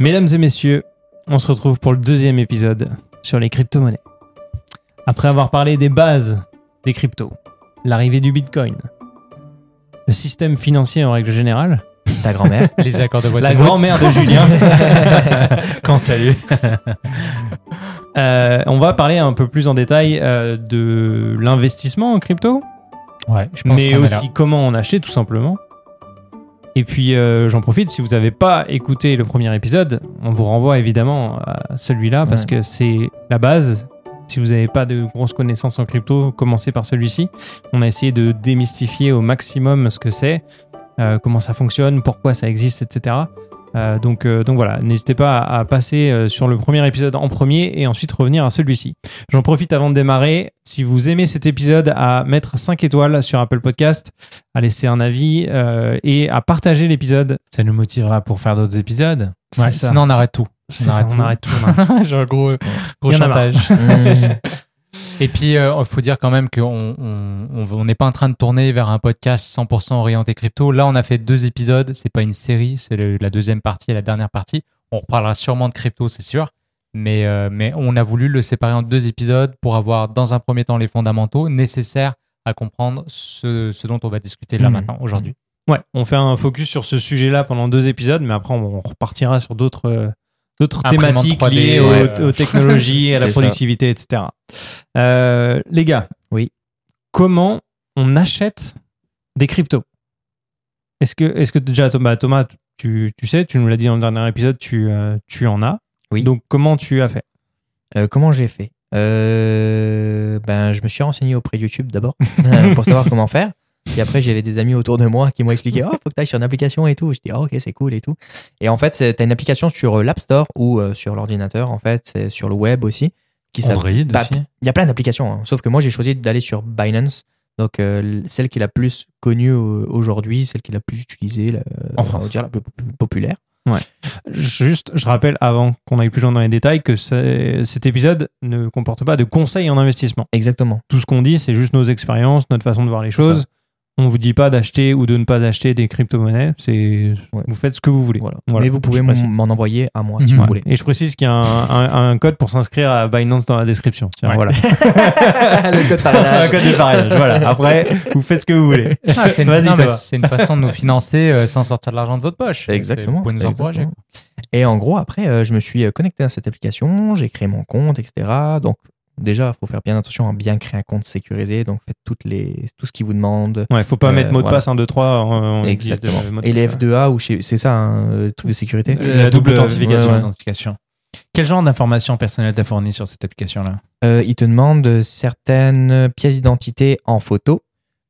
Mesdames et messieurs, on se retrouve pour le deuxième épisode sur les crypto-monnaies. Après avoir parlé des bases des cryptos, l'arrivée du Bitcoin, le système financier en règle générale, Ta grand-mère. Les accords de la grand-mère de Julien, Qu'on salue. euh, on va parler un peu plus en détail euh, de l'investissement en crypto, Ouais, je pense mais aussi comment en acheter tout simplement. Et puis euh, j'en profite, si vous n'avez pas écouté le premier épisode, on vous renvoie évidemment à celui-là parce Ouais. que c'est la base. Si vous n'avez pas de grosses connaissances en crypto, commencez par celui-ci. On a essayé de démystifier au maximum ce que c'est, euh, comment ça fonctionne, pourquoi ça existe, etc. Euh, donc, euh, donc voilà, n'hésitez pas à, à passer euh, sur le premier épisode en premier et ensuite revenir à celui-ci. J'en profite avant de démarrer. Si vous aimez cet épisode, à mettre 5 étoiles sur Apple Podcast, à laisser un avis et à partager l'épisode. Ça nous motivera pour faire d'autres Ouais, ça. sinon, on arrête tout. Ça, on arrête tout. on arrête. Genre, gros, gros chantage. Mmh. Et puis, il faut dire quand même qu'on on, on, on n'est pas en train de tourner vers un podcast 100% orienté crypto. Là, on a fait deux épisodes. C'est pas une série, c'est la deuxième partie et la dernière partie. On reparlera sûrement de crypto, c'est sûr. Mais, euh, mais on a voulu le séparer en deux épisodes pour avoir, dans un premier temps, les fondamentaux nécessaires à comprendre ce, ce dont on va discuter là Mhm. maintenant, aujourd'hui. Ouais, on fait un focus sur ce sujet-là pendant deux épisodes, mais après on repartira sur d'autres euh, d'autres thématiques 3D, liées aux, ouais. aux technologies, à la ça. productivité, etc. Euh, les gars, Oui. comment on achète des cryptos? Est-ce que, est que déjà Thomas, Thomas, tu, tu sais, tu nous l'as dit dans le dernier épisode, tu, euh, tu en as. Oui. Donc comment tu as fait? Euh, comment j'ai fait? Ben, je me suis renseigné auprès de YouTube d'abord pour savoir comment faire. Et après, j'avais des amis autour de moi qui m'ont expliqué Oh, faut que tu ailles sur une application et tout. Je dis oh, Ok, c'est cool et tout. Et en fait, tu as une application sur euh, l'App Store ou euh, sur l'ordinateur, en fait, sur le web aussi. Qui Android aussi. Il y a plein d'applications, hein. sauf que moi, j'ai choisi d'aller sur Binance. Donc, euh, celle qui est la plus connue aujourd'hui, celle qui est la plus utilisée, la, En on va dire la plus populaire. Juste, je rappelle avant qu'on aille plus loin dans les détails que cet épisode ne comporte pas de conseils en investissement. Exactement. Tout ce qu'on dit, c'est juste nos expériences, notre façon de voir les choses. On vous dit pas d'acheter ou de ne pas acheter des crypto-monnaies. C'est Ouais. vous faites ce que vous voulez. Voilà. Voilà. Mais vous pouvez m'en envoyer à moi si Mhm. vous Ouais. voulez. Et je précise qu'il y a un, un- un code pour s'inscrire à Binance dans la description. Tiens, Ouais. voilà. le code C'est un code de parrainage. Voilà. Après, vous faites ce que vous voulez. Ah, c'est une, non, c'est façon de nous financer euh, sans sortir de l'argent de votre poche. C'est- Exactement. Vous pouvez nous encourager. Exactement. Et en gros, après, euh, je me suis euh, connecté à cette application, j'ai créé mon compte, etc. Donc, déjà, il faut faire bien attention à bien créer un compte sécurisé. Donc, faites toutes les, tout ce qu'il vous demande. Ouais, faut pas Euh, mettre mot de voilà. passe 1, 2, 3. On, on utilise Exactement. de- Et les passe, F2A, ou c'est ça, un euh, truc de sécurité La double authentification. ouais, ouais. authentification. Quel genre d'informations personnelles t'as fourni sur cette application-là Euh, Il te demande certaines pièces d'identité en photo.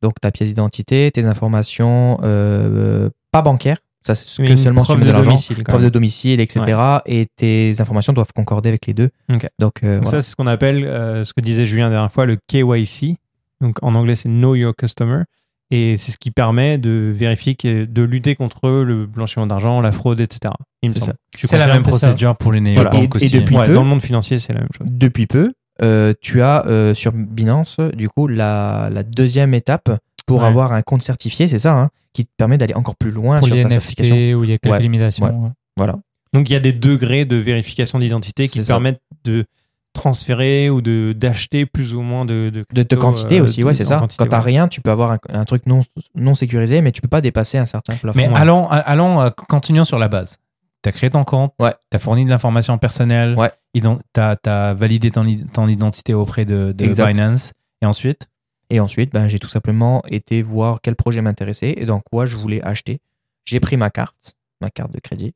Donc, ta pièce d'identité, tes informations euh, pas bancaires. Ça, c'est que une seulement si tu de l'argent. domicile. quand Preuve de domicile, etc. Et tes informations doivent concorder avec les deux. Donc, euh, Donc voilà. ça, c'est ce qu'on appelle, euh, ce que disait Julien la dernière fois, le KYC. Donc en anglais, c'est Know Your Customer. Et c'est ce qui permet de vérifier, que- de lutter contre le blanchiment d'argent, la fraude, etc. C'est semble. ça. Tu C'est la même ça procédure pour les Voilà. néobanques Et- depuis-. Ouais, peu. dans le monde financier, c'est la même chose. Depuis peu, euh, tu as euh, sur Binance, du coup, la, la deuxième étape pour Ouais. avoir un compte certifié, c'est ça, hein, qui te permet d'aller encore plus loin Pour sur les ta NFT certification. où il y a quelques Ouais. limitations. Ouais. ouais. Voilà. Donc il y a des degrés de vérification d'identité qui ça. permettent de transférer ou de d'acheter plus ou moins de de, De, de crypto, quantité euh, aussi, de- ouais, c'est ça. quantité, Quand t'as ouais. rien, tu peux avoir un, un truc non, non sécurisé, mais tu peux pas dépasser un certain plafond. Mais Ouais. allons, allons euh, continuons sur la base. Tu as créé ton compte, Ouais. tu as fourni de l'information personnelle, Ouais. tu as, validé ton, ton identité auprès de, de. Binance, et ensuite Et ensuite, ben, j'ai tout simplement été voir quel projet m'intéressait et dans quoi je voulais acheter. J'ai pris ma carte, ma carte de crédit.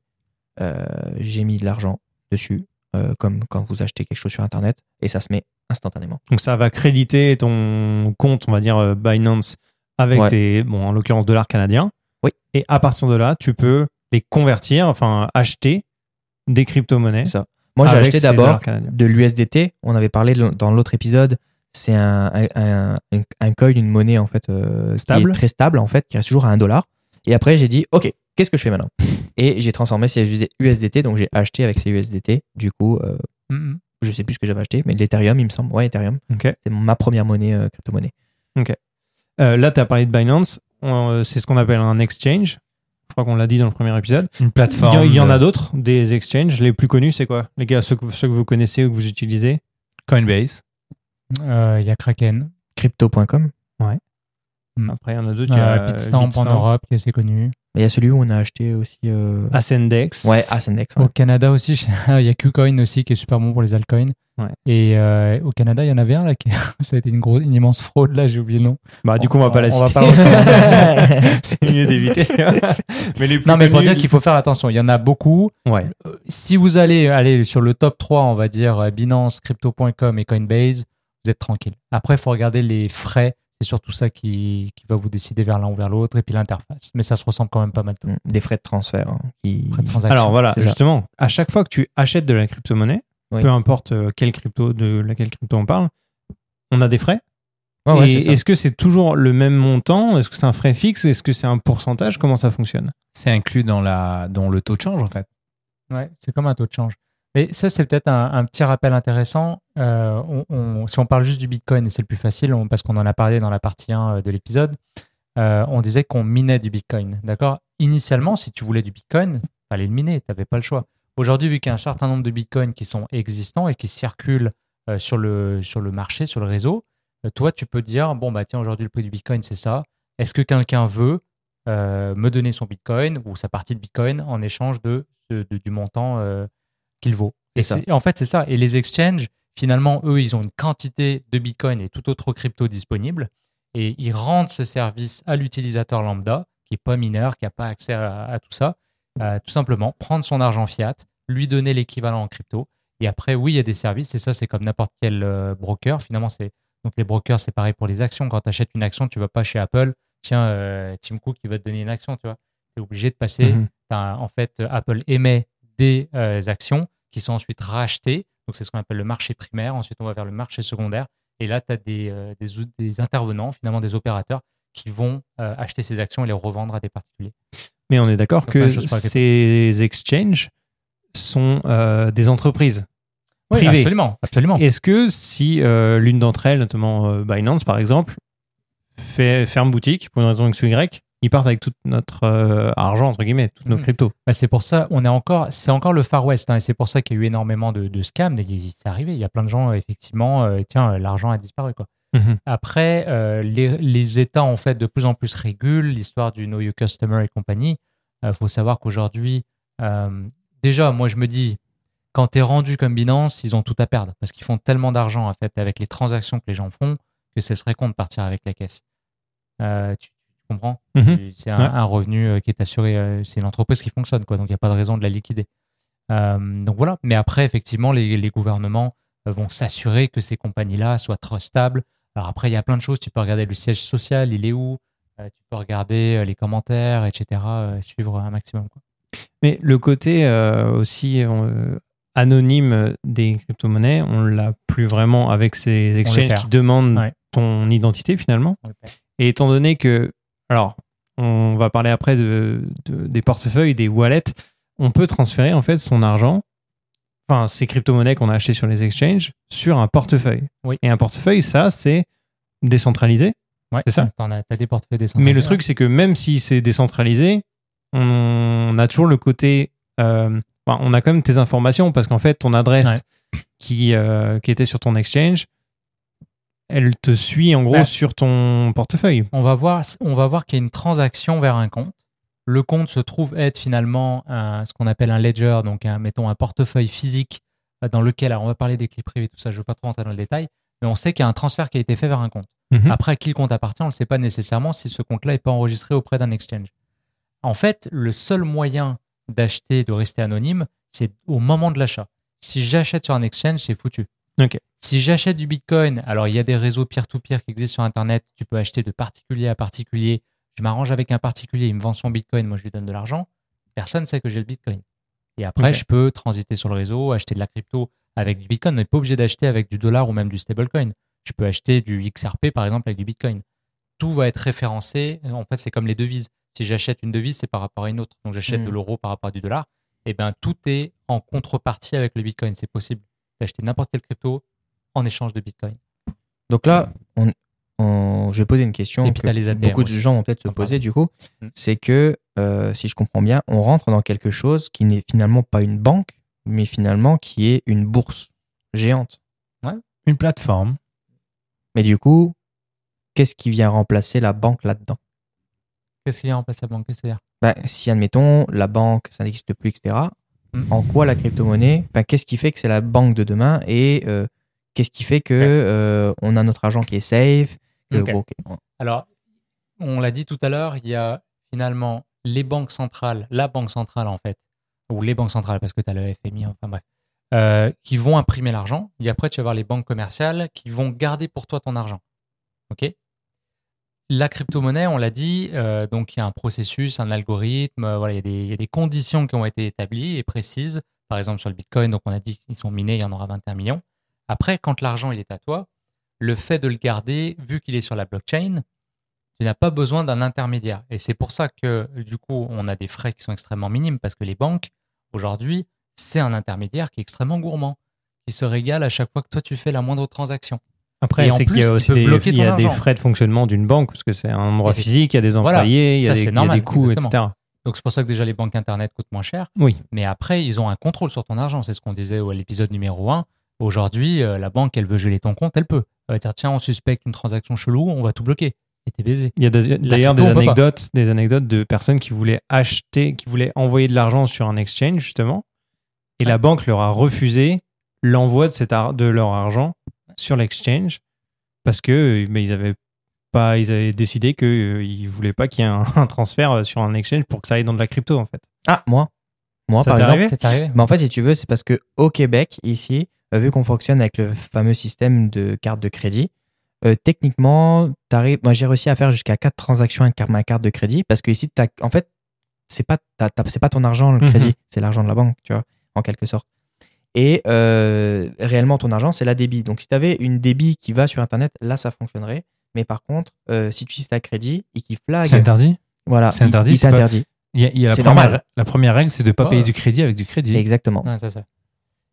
Euh, j'ai mis de l'argent dessus, euh, comme quand vous achetez quelque chose sur Internet, et ça se met instantanément. Donc ça va créditer ton compte, on va dire euh, Binance, avec Ouais. tes, bon, en l'occurrence dollars canadiens. Oui. Et à partir de là, tu peux les convertir, enfin acheter des crypto-monnaies. Ça. Moi, j'ai acheté d'abord de l'USDT. On avait parlé dans l'autre épisode. C'est un, un, un, un- un coin, une monnaie en fait euh, Stable. qui est très stable en fait, qui reste toujours à un dollar. Et après, j'ai dit, ok, qu'est-ce que je fais maintenant? Et j'ai transformé ces USDT, donc j'ai acheté avec ces USDT. Du coup, euh, Mhm. je sais plus ce que j'avais acheté, mais de l'Ethereum, il me semble. Ouais, Ethereum. Ok. C'est ma première monnaie euh, crypto-monnaie. Euh, là, tu as parlé de Binance. C'est ce qu'on appelle un exchange. Je crois qu'on l'a dit dans le premier épisode. Une Il y, plateforme. en- il y en a d'autres, des exchanges. Les plus connus, c'est quoi? Les gars, ceux que, ceux que vous connaissez ou que vous utilisez? Coinbase. Euh, Il y a Kraken. Crypto.com. Après, il y en a d'autres. il y a Euh, Bitstamp en Europe, qui est assez connu. Il y a celui où on a acheté aussi. euh, Ascendex. Ouais, Ascendex. ouais. Au Canada aussi, il y a KuCoin aussi qui est super bon pour les altcoins. Ouais. Et euh, au Canada, il y en avait un là qui ça a été une, grosse, une immense fraude là, j'ai oublié le nom. Bah, du coup, on va pas la citer. c'est mieux d'éviter. mais les plus Non, mais pour dire qu'il faut faire attention, il y en a beaucoup. Ouais. Euh, Si vous allez aller sur le top 3, on va dire euh, Binance, Crypto.com et Coinbase, vous êtes tranquille. Après, il faut regarder les frais. C'est surtout ça qui, qui va vous décider vers l'un ou vers l'autre, et puis l'interface. Mais ça se ressemble quand même pas mal. Tout. Mm, Des frais de transfert. hein, qui... Frais de transaction. Alors voilà, ça. justement, à chaque fois que tu achètes de la crypto-monnaie, Oui. peu importe euh, quelle crypto, de laquelle crypto on parle, on a des frais. Ouais, ça. est-ce que c'est toujours le même montant? Est-ce que c'est un frais fixe? Est-ce que c'est un pourcentage? Comment ça fonctionne? C'est inclus dans, la, dans le taux de change, en fait. Ouais, c'est comme un taux de change. Mais ça, c'est peut-être un, petit rappel intéressant. Euh, si on parle juste du Bitcoin, et c'est le plus facile, parce qu'on en a parlé dans la partie 1 de l'épisode, euh, on disait qu'on minait du Bitcoin. D'accord? Initialement, si tu voulais du Bitcoin, fallait le miner, tu n'avais pas le choix. Aujourd'hui, vu qu'il y a un certain nombre de Bitcoins qui sont existants et qui circulent euh, sur, le, sur le marché, sur le réseau, euh, toi, tu peux dire, bon, bah tiens, aujourd'hui, le prix du Bitcoin, c'est ça. Est-ce que quelqu'un veut euh, me donner son Bitcoin ou sa partie de Bitcoin en échange de, du montant euh, qu'il vaut. Et ça. en fait, c'est ça. Et les exchanges, finalement, eux, ils ont une quantité de Bitcoin et tout autre crypto disponible. Et ils rendent ce service à l'utilisateur lambda, qui n'est pas mineur, qui n'a pas accès à, à tout ça. Euh, tout simplement, prendre son argent fiat, lui donner l'équivalent en crypto. Et après, oui, il y a des services. Et ça, c'est comme n'importe quel euh, broker. Finalement, c'est donc les brokers, c'est pareil pour les actions. Quand tu achètes une action, tu vas pas chez Apple. Tiens, euh, Tim Cook, il va te donner une action, tu vois. Tu es obligé de passer Mhm. En fait, Apple émet des actions qui sont ensuite rachetées. Donc, c'est ce qu'on appelle le marché primaire. Ensuite, on va vers le marché secondaire. Et là, tu as des, euh, des, intervenants, finalement des opérateurs, qui vont euh, acheter ces actions et les revendre à des particuliers. Mais on est d'accord que ces exchanges sont euh, des entreprises. Oui, Privé. absolument. absolument. Est-ce que si l'une d'entre elles, notamment Binance par exemple, fait, ferme boutique pour une raison X ou Y, ils partent avec tout notre euh, argent, entre guillemets, toutes nos Mhm. cryptos. Bah, c'est pour ça, on est encore, c'est encore le Far West, hein, et c'est pour ça qu'il y a eu énormément de, de scams. C'est arrivé, il y a plein de gens, effectivement, euh, tiens, l'argent a disparu, quoi. Mhm. Après, euh, les, les États ont fait de plus en plus régulent l'histoire du Know Your Customer et compagnie. Il faut savoir qu'aujourd'hui, déjà, moi je me dis, quand tu es rendu comme Binance, ils ont tout à perdre parce qu'ils font tellement d'argent en fait avec les transactions que les gens font que ce serait con de partir avec la caisse. Euh, tu comprends Mhm. C'est un, Ouais. un revenu euh, qui est assuré, euh, c'est une entreprise qui fonctionne, quoi, donc il n'y a pas de raison de la liquider. Euh, donc voilà, mais après, effectivement, les, les gouvernements vont s'assurer que ces compagnies-là soient trustables. Alors après, il y a plein de choses. Tu peux regarder le siège social, il est où? Euh, Tu peux regarder les commentaires, etc. euh, suivre un maximum. Quoi. Mais le côté aussi anonyme des crypto-monnaies, on l'a plus vraiment avec ces exchanges qui demandent Ouais. ton identité finalement. Et étant donné que, alors, on va parler après de, de- des portefeuilles, des wallets, on peut transférer en fait son argent, enfin ces crypto-monnaies qu'on a achetées sur les exchanges, sur un portefeuille. Oui. Et un portefeuille, ça, c'est décentralisé. Ouais, C'est ça. T'en as, t'as des portefeuilles décentralisés. Mais le truc, c'est que même si c'est décentralisé, on a toujours le côté. euh, enfin, on a quand même tes informations parce qu'en fait, ton adresse qui, euh, qui était sur ton exchange, elle te suit en gros Ouais. sur ton portefeuille. on va voir, on va voir qu'il y a une transaction vers un compte. Le compte se trouve être finalement un- ce qu'on appelle un ledger, donc un, mettons un portefeuille physique euh, dans lequel, alors on va parler des clés privées, tout ça, je ne veux pas trop rentrer dans le détail, mais on sait qu'il y a un transfert qui a été fait vers un compte. Mhm. Après, à qui le compte appartient, on ne le sait pas nécessairement si ce compte-là n'est pas enregistré auprès d'un exchange. En fait, le seul moyen d'acheter, de rester anonyme, c'est au moment de l'achat. Si j'achète sur un exchange, c'est foutu. Ok. Si j'achète du Bitcoin, alors il y a des réseaux peer-to-peer qui existent sur Internet, tu peux acheter de particulier à particulier. Je m'arrange avec un particulier, il me vend son Bitcoin, moi je lui donne de l'argent. Personne ne sait que j'ai le Bitcoin. Et après, je peux transiter sur le réseau, acheter de la crypto avec du Bitcoin. On n'est pas obligé d'acheter avec du dollar ou même du stablecoin. Je peux acheter du XRP, par exemple, avec du Bitcoin. Tout va être référencé. En fait, c'est comme les devises. Si j'achète une devise, c'est par rapport à une autre. Donc, j'achète de l'euro par rapport à du dollar. Et bien, tout est en contrepartie avec le Bitcoin. C'est possible d'acheter n'importe quelle crypto en échange de Bitcoin. Donc là, on, on- je vais poser une question Et puis, que t'as les ATM beaucoup de gens vont peut-être se poser du coup. Mm. C'est que euh, si je comprends bien, on rentre dans quelque chose qui n'est finalement pas une banque, mais finalement qui est une bourse géante. Une plateforme. Mais du coup, qu'est-ce qui vient remplacer la banque là-dedans? Qu'est-ce qu'il y a en place à banque Qu'est-ce Ben, Si, admettons, la banque, ça n'existe plus, etc., Mm. en quoi la crypto-monnaie, ben, qu'est-ce qui fait que c'est la banque de demain et euh, qu'est-ce qui fait que euh, on a notre argent qui est safe que-. Alors, on l'a dit tout à l'heure, il y a finalement les banques centrales, la banque centrale en fait, ou les banques centrales parce que tu as le FMI, enfin bref, euh, qui vont imprimer l'argent. Et après, tu vas avoir les banques commerciales qui vont garder pour toi ton argent. OK? La crypto-monnaie, on l'a dit, euh, donc il y a un processus, un algorithme, euh, voilà, il y, a des, il y a des conditions qui ont été établies et précises. Par exemple, sur le Bitcoin, donc on a dit qu'ils sont minés, il y en aura 21 millions. Après, quand l'argent il est à toi, le fait de le garder, vu qu'il est sur la blockchain, tu n'as pas besoin d'un intermédiaire. Et c'est pour ça que, du coup, on a des frais qui sont extrêmement minimes parce que les banques, aujourd'hui, c'est un intermédiaire qui est extrêmement gourmand, qui se régale à chaque fois que toi tu fais la moindre transaction. Après, c'est qu'il y a il aussi des, il y a des frais de fonctionnement d'une banque, parce que c'est un endroit physique, il y a des Voilà, employés, il y a des, c'est il y a normal, des coûts, exactement. etc. Donc c'est pour ça que déjà les banques Internet coûtent moins cher. Oui. Mais après, ils ont un contrôle sur ton argent. C'est ce qu'on disait à l'épisode numéro 1. Aujourd'hui, euh, la banque, elle veut geler ton compte, elle peut. Elle va dire, tiens, on suspecte une transaction chelou, on va tout bloquer. Et t'es baisé. Il y a d'ailleurs des anecdotes, des anecdotes de personnes qui voulaient acheter, qui voulaient envoyer de l'argent sur un exchange, justement. Et la banque leur a refusé l'envoi de, cet ar- de leur argent sur l'exchange parce que euh, ben, ils avaient pas, ils avaient décidé qu'ils ne voulaient pas qu'il y ait un, un transfert euh, sur un exchange pour que ça aille dans de la crypto, en fait. Ah, moi Moi, Ça par t'est exemple. arrivé Mais en fait, si tu veux, c'est parce que au Québec, ici, euh, vu qu'on fonctionne avec le fameux système de carte de crédit, euh, techniquement, t'arrives- moi j'ai réussi à faire jusqu'à 4 transactions avec ma carte de crédit parce que ici, t'as- en fait, c'est pas, c'est pas ton argent le Mhm. crédit, c'est l'argent de la banque, tu vois, en quelque sorte. Et euh, réellement, ton argent, c'est la débit. Donc, si tu avais une débit qui va sur Internet, là, ça fonctionnerait. Mais par contre, euh, si tu utilises ta crédit et qu'il flag, C'est interdit? voilà, c'est interdit, c'est t'interdit. Il y a, il y a la, C'est première, normal. la première règle, c'est de ne pas payer du crédit avec du crédit. Exactement. Ouais, c'est ça.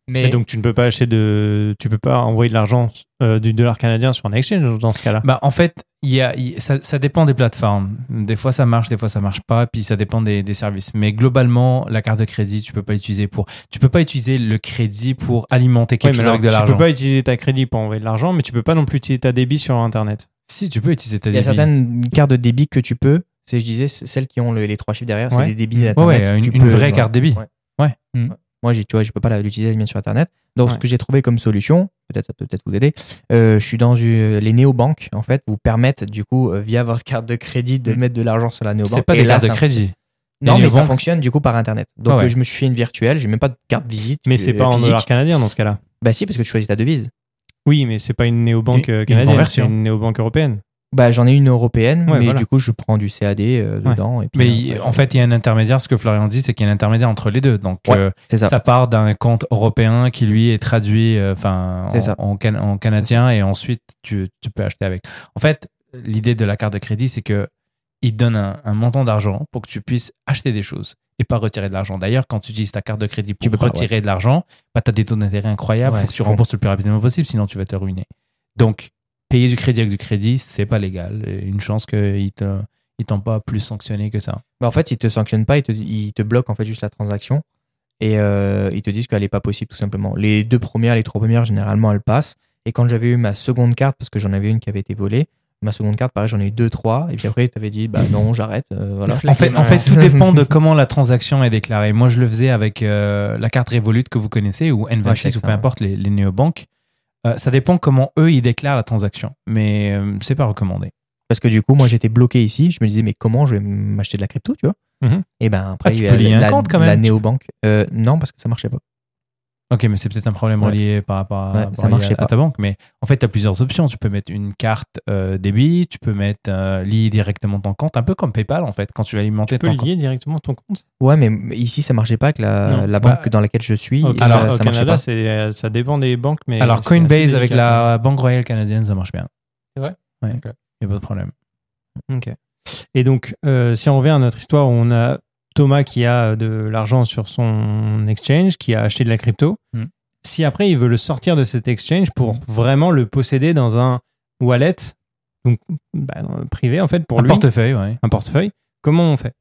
Mais, Et donc, tu ne peux pas acheter de. Tu peux pas envoyer de l'argent, euh, du dollar canadien sur un exchange dans ce cas-là. Bah, en fait, il y a, ça, ça dépend des plateformes. Des fois, ça marche, des fois, ça marche pas, puis ça dépend des, des services. Mais globalement, la carte de crédit, tu peux pas l'utiliser pour. Tu peux pas utiliser le crédit pour alimenter Ouais, quelque mais chose alors, avec de tu l'argent. peux pas utiliser ta crédit pour envoyer de l'argent, mais tu peux pas non plus utiliser ta débit sur Internet. Si, tu peux utiliser ta Il y a débit. certaines cartes de débit que tu peux. C'est, je disais, celles qui ont le- les trois chiffres derrière, Ouais. c'est des débits Ouais, Internet. ouais, une, Tu une peux, vraie voilà. carte débit. Ouais. Ouais. Moi, tu vois, je peux pas l'utiliser bien sur Internet. Donc, ce que j'ai trouvé comme solution, peut-être ça peut peut-être vous aider. euh, je suis dans une- les néobanques, en fait, vous permettent, du coup, euh, via votre carte de crédit, de Mm. mettre de l'argent sur la néobanque. C'est pas des cartes de crédit. Non, mais ça fonctionne, du coup, par Internet. Donc, Ah ouais. euh, je me suis fait une virtuelle, j'ai même pas de carte visite. Mais euh, c'est pas en physique. dollar canadien dans ce cas-là. Bah, si, parce que tu choisis ta devise. Oui, mais c'est pas une néobanque Une- euh, canadienne, c'est une néobanque européenne. Bah, j'en ai une européenne, Ouais, mais voilà. du coup, je prends du CAD euh, Ouais. dedans. Et puis, Mais il- ouais, en fait, il y a un intermédiaire. Ce que Florian dit, c'est qu'il y a un intermédiaire entre les deux. Donc, euh, ça. ça. part d'un compte européen qui lui est traduit euh, enfin en, ça. en, can- en canadien et ensuite tu, tu peux acheter avec. En fait, l'idée de la carte de crédit, c'est que il te donne un, un montant d'argent pour que tu puisses acheter des choses et pas retirer de l'argent. D'ailleurs, quand tu utilises ta carte de crédit pour Tu retirer de l'argent, bah, tu as des taux d'intérêt incroyables. Ouais, faut que tu rembourses le plus rapidement possible, sinon tu vas te ruiner. Donc, payer du crédit avec du crédit, c'est pas légal. Une chance qu'ils te, ils t'ont pas plus sanctionné que ça. Bah, en fait, ils te sanctionnent pas, ils te, ils te bloquent en fait juste la transaction et euh, ils te disent qu'elle est pas possible tout simplement. Les deux premières, les trois premières, généralement, elles passent. Et quand j'avais eu ma seconde carte, parce que j'en avais une qui avait été volée, ma seconde carte, pareil, j'en ai eu deux, trois. Et puis après, tu avais dit, bah non, j'arrête. euh, voilà. En fait, en fait, tout dépend de comment la transaction est déclarée. Moi, je le faisais avec euh, la carte Revolut que vous connaissez ou Ouais, c'est N26 ou ça, peu ouais. importe les, les néobanques. Euh, ça dépend comment eux ils déclarent la transaction, mais euh, c'est pas recommandé. Parce que du coup, moi, j'étais bloqué ici. Je me disais, mais comment je vais m'acheter de la crypto, tu vois? Mhm. Et ben après, Ah, tu il y a peux lier un la, compte, quand la même. néobanque. Euh, non, parce que ça marchait pas. Ok, mais c'est peut-être un problème Ouais. relié par rapport à, Ouais, par ça rapport marchait à pas. ta banque. Mais en fait, tu as plusieurs options. Tu peux mettre une carte euh, débit, tu peux mettre euh, lier directement ton compte, un peu comme PayPal en fait, quand tu vas alimenter Tu peux ton compte. lier directement ton compte? Ouais, mais ici, ça marchait pas avec la, la Bah, banque dans laquelle je suis. Alors, ça, au ça Canada, pas. euh, ça dépend des banques, mais. Alors Coinbase avec la Banque Royale Canadienne, ça marche bien. C'est vrai? Ouais, Ok. y a pas de problème. Ok. Et donc, euh, si on revient à notre histoire où on a Thomas qui a de l'argent sur son exchange, qui a acheté de la crypto, Hmm. si après il veut le sortir de cet exchange pour vraiment le posséder dans un wallet, donc bah, privé en fait pour un lui, portefeuille, ouais. un portefeuille, comment on fait?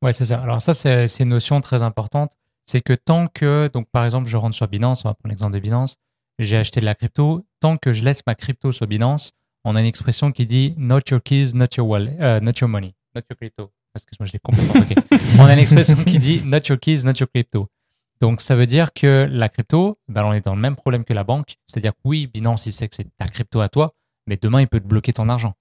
Ouais, c'est ça. Alors ça, c'est c'est une notion très importante. C'est que tant que, donc par exemple, je rentre sur Binance, on va prendre l'exemple de Binance, j'ai acheté de la crypto, tant que je laisse ma crypto sur Binance, on a une expression qui dit not your keys, not your wallet, euh, not your money, not your crypto. Excuse-moi, je l'ai complètement bloqué. on a une expression qui dit not your keys, not your crypto. Donc ça veut dire que la crypto, ben, on est dans le même problème que la banque. C'est-à-dire que oui, Binance, il sait que c'est ta crypto à toi, mais demain, il peut te bloquer ton argent.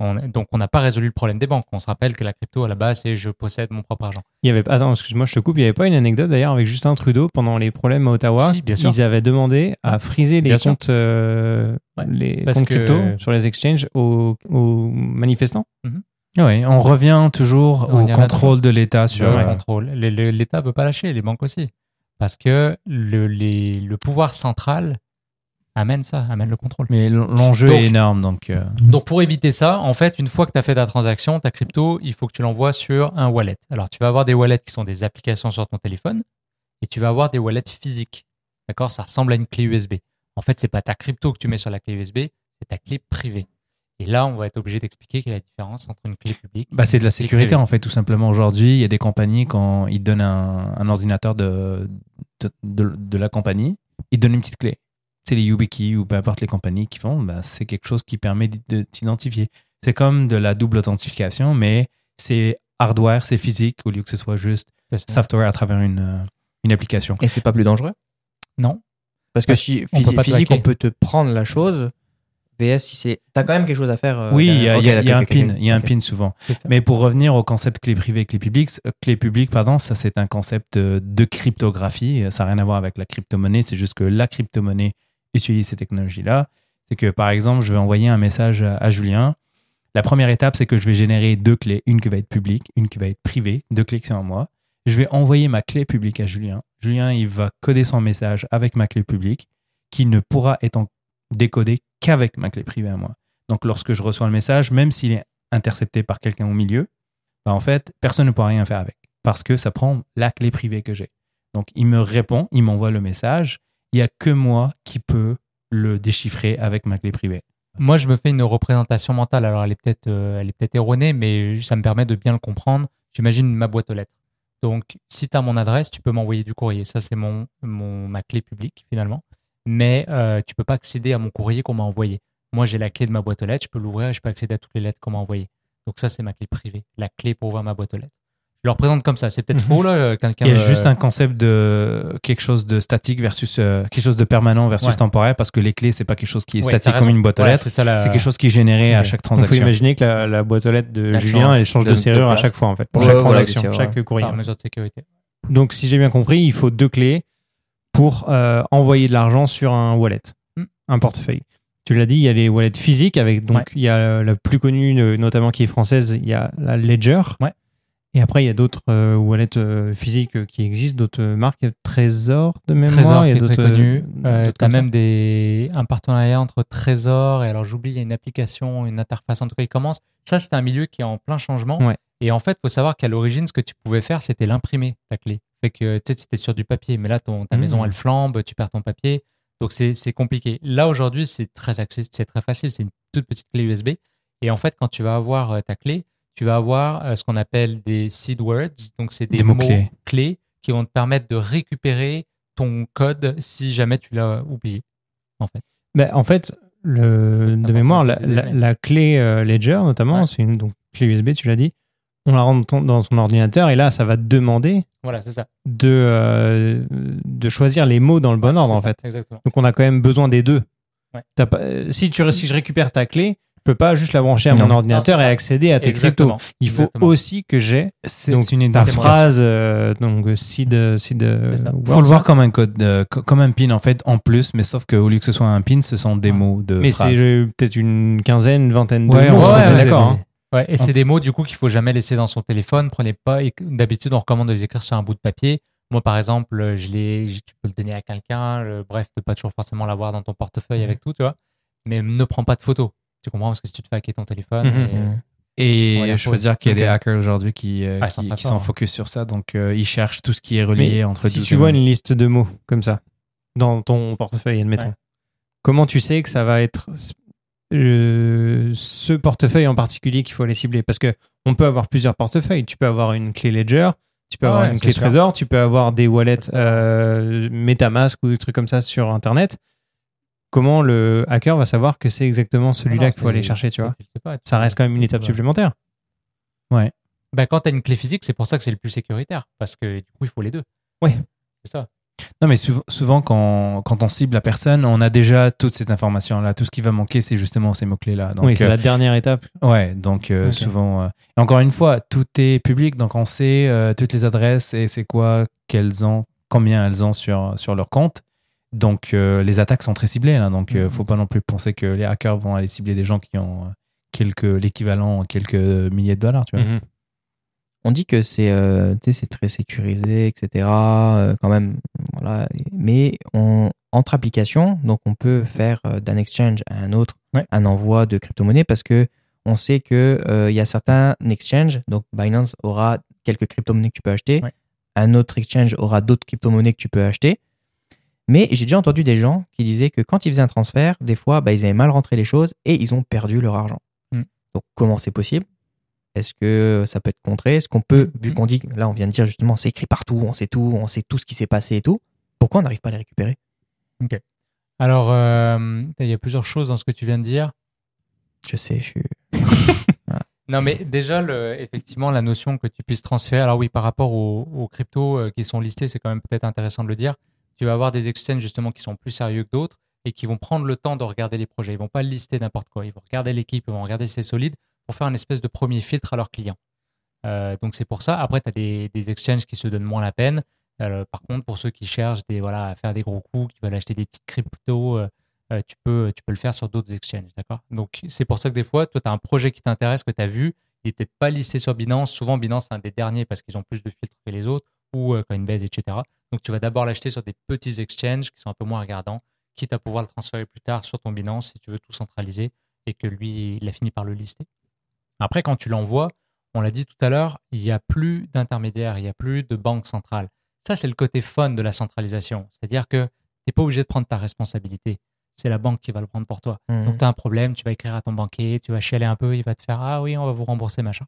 On- donc on n'a pas résolu le problème des banques. On se rappelle que la crypto, à la base, c'est je possède mon propre argent. Il y avait, attends, excuse-moi, je te coupe. Il n'y avait pas une anecdote d'ailleurs avec Justin Trudeau pendant les problèmes à Ottawa? Si, bien sûr. Ils avaient demandé à friser les Bien comptes, euh, Ouais, les comptes que- crypto sur les exchanges aux, aux manifestants. Oui, on revient toujours On au contrôle de l'État sur. le euh, contrôle. Le- L'État ne veut pas lâcher, les banques aussi. Parce que le, les- le pouvoir central amène ça, amène le contrôle. Mais l'enjeu est énorme, donc. euh, Donc pour éviter ça, en fait, une fois que tu as fait ta transaction, ta crypto, il faut que tu l'envoies sur un wallet. Alors tu vas avoir des wallets qui sont des applications sur ton téléphone et tu vas avoir des wallets physiques. D'accord? Ça ressemble à une clé USB. En fait, c'est pas ta crypto que tu mets sur la clé USB, c'est ta clé privée. Et là, on va être obligé d'expliquer quelle est la différence entre une clé publique. Bah, c'est de la sécurité en fait, tout simplement. Aujourd'hui, il y a des compagnies, quand ils donnent un, un ordinateur de, de, de- de la compagnie, ils donnent une petite clé. C'est les YubiKey ou peu importe les compagnies qui font, bah, c'est quelque chose qui permet de t'identifier. C'est comme de la double authentification, mais c'est hardware, c'est physique, au lieu que ce soit juste software à travers une, euh, une application. Et c'est pas plus dangereux? Non. Parce que si on peut physique, hacker. on peut te prendre la chose. VS, si c'est. T'as quand même quelque chose à faire. euh, oui, il y a, Ok, il y a- il y a un pin, il y a un pin souvent. Mais pour revenir au concept clé privée, clé publique, euh, clé publique, pardon, ça c'est un concept euh, de cryptographie. Ça n'a rien à voir avec la crypto-monnaie. C'est juste que la crypto-monnaie utilise ces technologies-là. C'est que par exemple, je vais envoyer un message à, à Julien. La première étape, c'est que je vais générer deux clés, une qui va être publique, une qui va être privée, deux clés qui sont en moi. Je vais envoyer ma clé publique à Julien. Julien, il va coder son message avec ma clé publique, qui ne pourra être en- décodé qu'avec ma clé privée à moi. Donc, lorsque je reçois le message, même s'il est intercepté par quelqu'un au milieu, bah, en fait, personne ne pourra rien faire avec parce que ça prend la clé privée que j'ai. Donc, il me répond, il m'envoie le message. Il n'y a que moi qui peux le déchiffrer avec ma clé privée. Moi, je me fais une représentation mentale. Alors, elle est peut-être euh, peut-être erronée, mais ça me permet de bien le comprendre. J'imagine ma boîte aux lettres. Donc, si tu as mon adresse, tu peux m'envoyer du courrier. Ça, c'est mon, mon, ma clé publique, finalement. Mais euh, tu peux pas accéder à mon courrier qu'on m'a envoyé. Moi, j'ai la clé de ma boîte aux lettres. Je peux l'ouvrir et je peux accéder à toutes les lettres qu'on m'a envoyées. Donc, ça, c'est ma clé privée. La clé pour ouvrir ma boîte aux lettres. Je le représente comme ça. C'est peut-être Mhm. faux, là. euh, Quelqu'un Il y a me- juste un concept de quelque chose de statique versus euh, quelque chose de permanent versus Ouais. temporaire parce que les clés, c'est pas quelque chose qui est Ouais, statique comme une boîte aux Ouais, lettres. c'est la- quelque chose qui est généré à chaque Il faut transaction. imaginer que la, la boîte aux lettres de Julien, change elle change de, de- de serrure à chaque fois, en fait, pour Ouais, chaque transaction, chaque courrier. par mesure de sécurité. Donc, si j'ai bien compris, il faut deux clés pour euh, envoyer de l'argent sur un wallet, Hmm. un portefeuille. Tu l'as dit, il y a les wallets physiques avec donc Ouais. il y a la plus connue, notamment qui est française, il y a la Ledger. Ouais. Et après, il y a d'autres euh, wallets euh, physiques qui existent, d'autres marques. Il y a Trésor de mémoire. Trésor il y a d'autres, euh, comme ça. même des, un partenariat entre Trésor et alors j'oublie, il y a une application, une interface, en tout cas, il commence. Ça, c'est un milieu qui est en plein changement. Ouais. Et en fait, faut savoir qu'à l'origine, ce que tu pouvais faire, c'était l'imprimer, ta clé. Fait que, tu sais, sur du papier. Mais là, ton, ta Mmh. maison, elle flambe, tu perds ton papier. Donc, c'est compliqué. Là, aujourd'hui, c'est très accessible, c'est très facile. C'est une toute petite clé USB. Et en fait, quand tu vas avoir euh, ta clé, tu vas avoir euh, ce qu'on appelle des seed words. Donc, c'est des, Des mots mots-clés. clés qui vont te permettre de récupérer ton code si jamais tu l'as oublié. En fait. Ben, en fait, le, de mémoire, la, clé euh, Ledger, notamment, Ouais. c'est une donc, clé USB, tu l'as dit. On la rentre dans- son ordinateur et là, ça va te demander Voilà, c'est ça. de, euh, de choisir les mots dans le bon ordre, en ça, fait. Exactement. Donc, on a quand même besoin des deux. Ouais. T'as pas- euh, si, tu, si je récupère ta clé, je peux pas juste la brancher à Non. mon ordinateur Non, et accéder à tes Exactement. cryptos. Il faut Exactement. aussi que j'ai C'est donc c'est une ta phrase, euh, donc seed, seed euh, faut le voir comme un code, euh, co- comme un pin en fait en plus, mais sauf qu'au lieu que ce soit un pin, ce sont des Ouais. mots de Mais c'est euh, peut-être une quinzaine, une vingtaine de Ouais, mots. d'accord. Ouais, et c'est des mots du coup qu'il faut jamais laisser dans son téléphone. Prenez pas. et D'habitude, on recommande de les écrire sur un bout de papier. Moi, par exemple, je les, je- tu peux le donner à quelqu'un. le- Bref, de pas toujours forcément l'avoir dans ton portefeuille avec tout, tu vois. Mais ne prends pas de photos. Tu comprends Parce que si tu te fais hacker ton téléphone, Mhm. et-. Et Ouais, la je peux dire qu'il y a des hackers aujourd'hui qui, euh, Ah, qui, qui sont focus sur ça, donc euh, ils cherchent tout ce qui est relié Mais entre si tu vois une liste de mots comme ça dans ton portefeuille, admettons, Ouais. comment tu sais que ça va être euh, ce portefeuille en particulier qu'il faut aller cibler parce que on peut avoir plusieurs portefeuilles. Tu peux avoir une clé Ledger, tu peux Ah avoir ouais, une clé sûr. Trésor, tu peux avoir des wallets euh, MetaMask ou des trucs comme ça sur Internet. Comment le hacker va savoir que c'est exactement celui-là qu'il faut aller chercher, tu vois? tu le sais pas, tu- Ça reste quand même une étape Ouais. supplémentaire. Bah, quand tu as une clé physique, c'est pour ça que c'est le plus sécuritaire. Parce que du coup, il faut les deux. Ouais. C'est ça. Non, mais sou- souvent, quand, quand on cible la personne, on a déjà toute cette information-là. Tout ce qui va manquer, c'est justement ces mots-clés-là. Oui, c'est euh, la dernière étape. Ouais, donc euh, souvent. euh, et encore une fois, tout est public, donc on sait toutes les adresses et c'est quoi qu'elles ont, combien elles ont sur, sur leur compte. Donc les attaques sont très ciblées là, donc euh, Mhm. faut pas non plus penser que les hackers vont aller cibler des gens qui ont quelques l'équivalent quelques milliers de dollars, tu vois. Mhm. On dit que c'est euh, c'est très sécurisé, etc. euh, quand même, voilà. Mais on, entre applications, donc on peut faire euh, d'un exchange à un autre Ouais. un envoi de crypto-monnaie parce que on sait que il y a certains exchanges, donc Binance aura quelques crypto-monnaies que tu peux acheter, Ouais. un autre exchange aura d'autres crypto-monnaies que tu peux acheter. Mais j'ai déjà entendu des gens qui disaient que quand ils faisaient un transfert, des fois, bah, ils avaient mal rentré les choses et ils ont perdu leur argent. Mm. Donc, comment c'est possible? Est-ce que ça peut être contré? Est-ce qu'on peut, vu Mm. qu'on dit, là, on vient de dire justement, c'est écrit partout, on sait tout, on sait tout ce qui s'est passé et tout, pourquoi on n'arrive pas à les récupérer? Alors, euh, il y a plusieurs choses dans ce que tu viens de dire. Je sais, je suis. Non, mais déjà, le, effectivement, la notion que tu puisses transférer. Alors, oui, par rapport aux, aux cryptos euh, qui sont listés, c'est quand même peut-être intéressant de le dire. Tu vas avoir des exchanges justement qui sont plus sérieux que d'autres et qui vont prendre le temps de regarder les projets. Ils vont pas lister n'importe quoi. Ils vont regarder l'équipe, ils vont regarder si c'est solide faire un espèce de premier filtre à leurs clients. Euh, donc, c'est pour ça. Après, tu as des, exchanges qui se donnent moins la peine. Euh, par contre, pour ceux qui cherchent des, voilà, à faire des gros coups, qui veulent acheter des petites cryptos, euh, tu, peux, tu peux le faire sur d'autres exchanges. D'accord? Donc, c'est pour ça que des fois, toi, tu as un projet qui t'intéresse, que tu as vu, il n'est peut-être pas listé sur Binance. Souvent, Binance, c'est un des derniers parce qu'ils ont plus de filtres que les autres, ou Coinbase, etc. Donc, tu vas d'abord l'acheter sur des petits exchanges qui sont un peu moins regardants, quitte à pouvoir le transférer plus tard sur ton Binance si tu veux tout centraliser et que lui, il a fini par le lister. Après, quand tu l'envoies, on l'a dit tout à l'heure, il n'y a plus d'intermédiaire, il n'y a plus de banque centrale. Ça, c'est le côté fun de la centralisation. C'est-à-dire que tu n'es pas obligé de prendre ta responsabilité. C'est la banque qui va le prendre pour toi. Mhm. Donc, tu as un problème, tu vas écrire à ton banquier, tu vas chialer un peu, il va te faire Ah oui, on va vous rembourser, machin.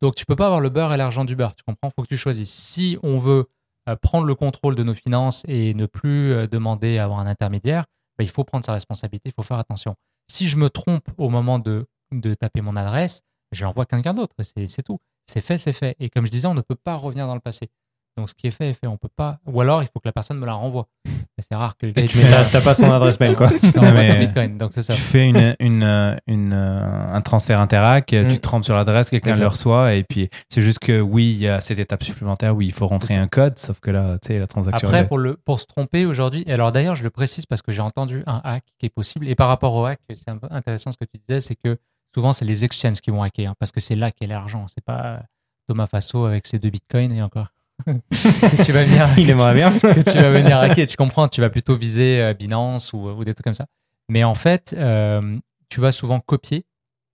Donc, tu peux pas avoir le beurre et l'argent du beurre, tu comprends? Il faut que tu choisisses. Si on veut euh, prendre le contrôle de nos finances et ne plus euh, demander à avoir un intermédiaire, bah, il faut prendre sa responsabilité, il faut faire attention. Si je me trompe au moment de, de taper mon adresse, je l'envoie quelqu'un d'autre, c'est tout. C'est fait, c'est fait. Et comme je disais, on ne peut pas revenir dans le passé. Donc, ce qui est fait est fait. On peut pas. Ou alors, il faut que la personne me la renvoie. Mais C'est rare que le gars. fait- t'as pas son adresse mail, quoi. mais- Bitcoin. Donc, ça. Tu fais une, une, euh, une, un transfert interac, Mm. tu trempes sur l'adresse, quelqu'un le reçoit, et puis c'est juste que oui, il y a cette étape supplémentaire où il faut rentrer un code, sauf que là, tu sais, la transaction. Après, est- pour, le, pour se tromper aujourd'hui, et alors d'ailleurs, je le précise parce que j'ai entendu un hack qui est possible. Et par rapport au hack, c'est un peu intéressant ce que tu disais, c'est que souvent, c'est les exchanges qui vont hacker, hein, parce que c'est là qu'est l'argent. C'est pas Thomas Faso avec ses deux bitcoins et encore. que tu vas venir, Il aimerait bien. que tu vas venir hacker. Tu comprends, tu vas plutôt viser euh, Binance ou, ou des trucs comme ça. Mais en fait, euh, tu vas souvent copier.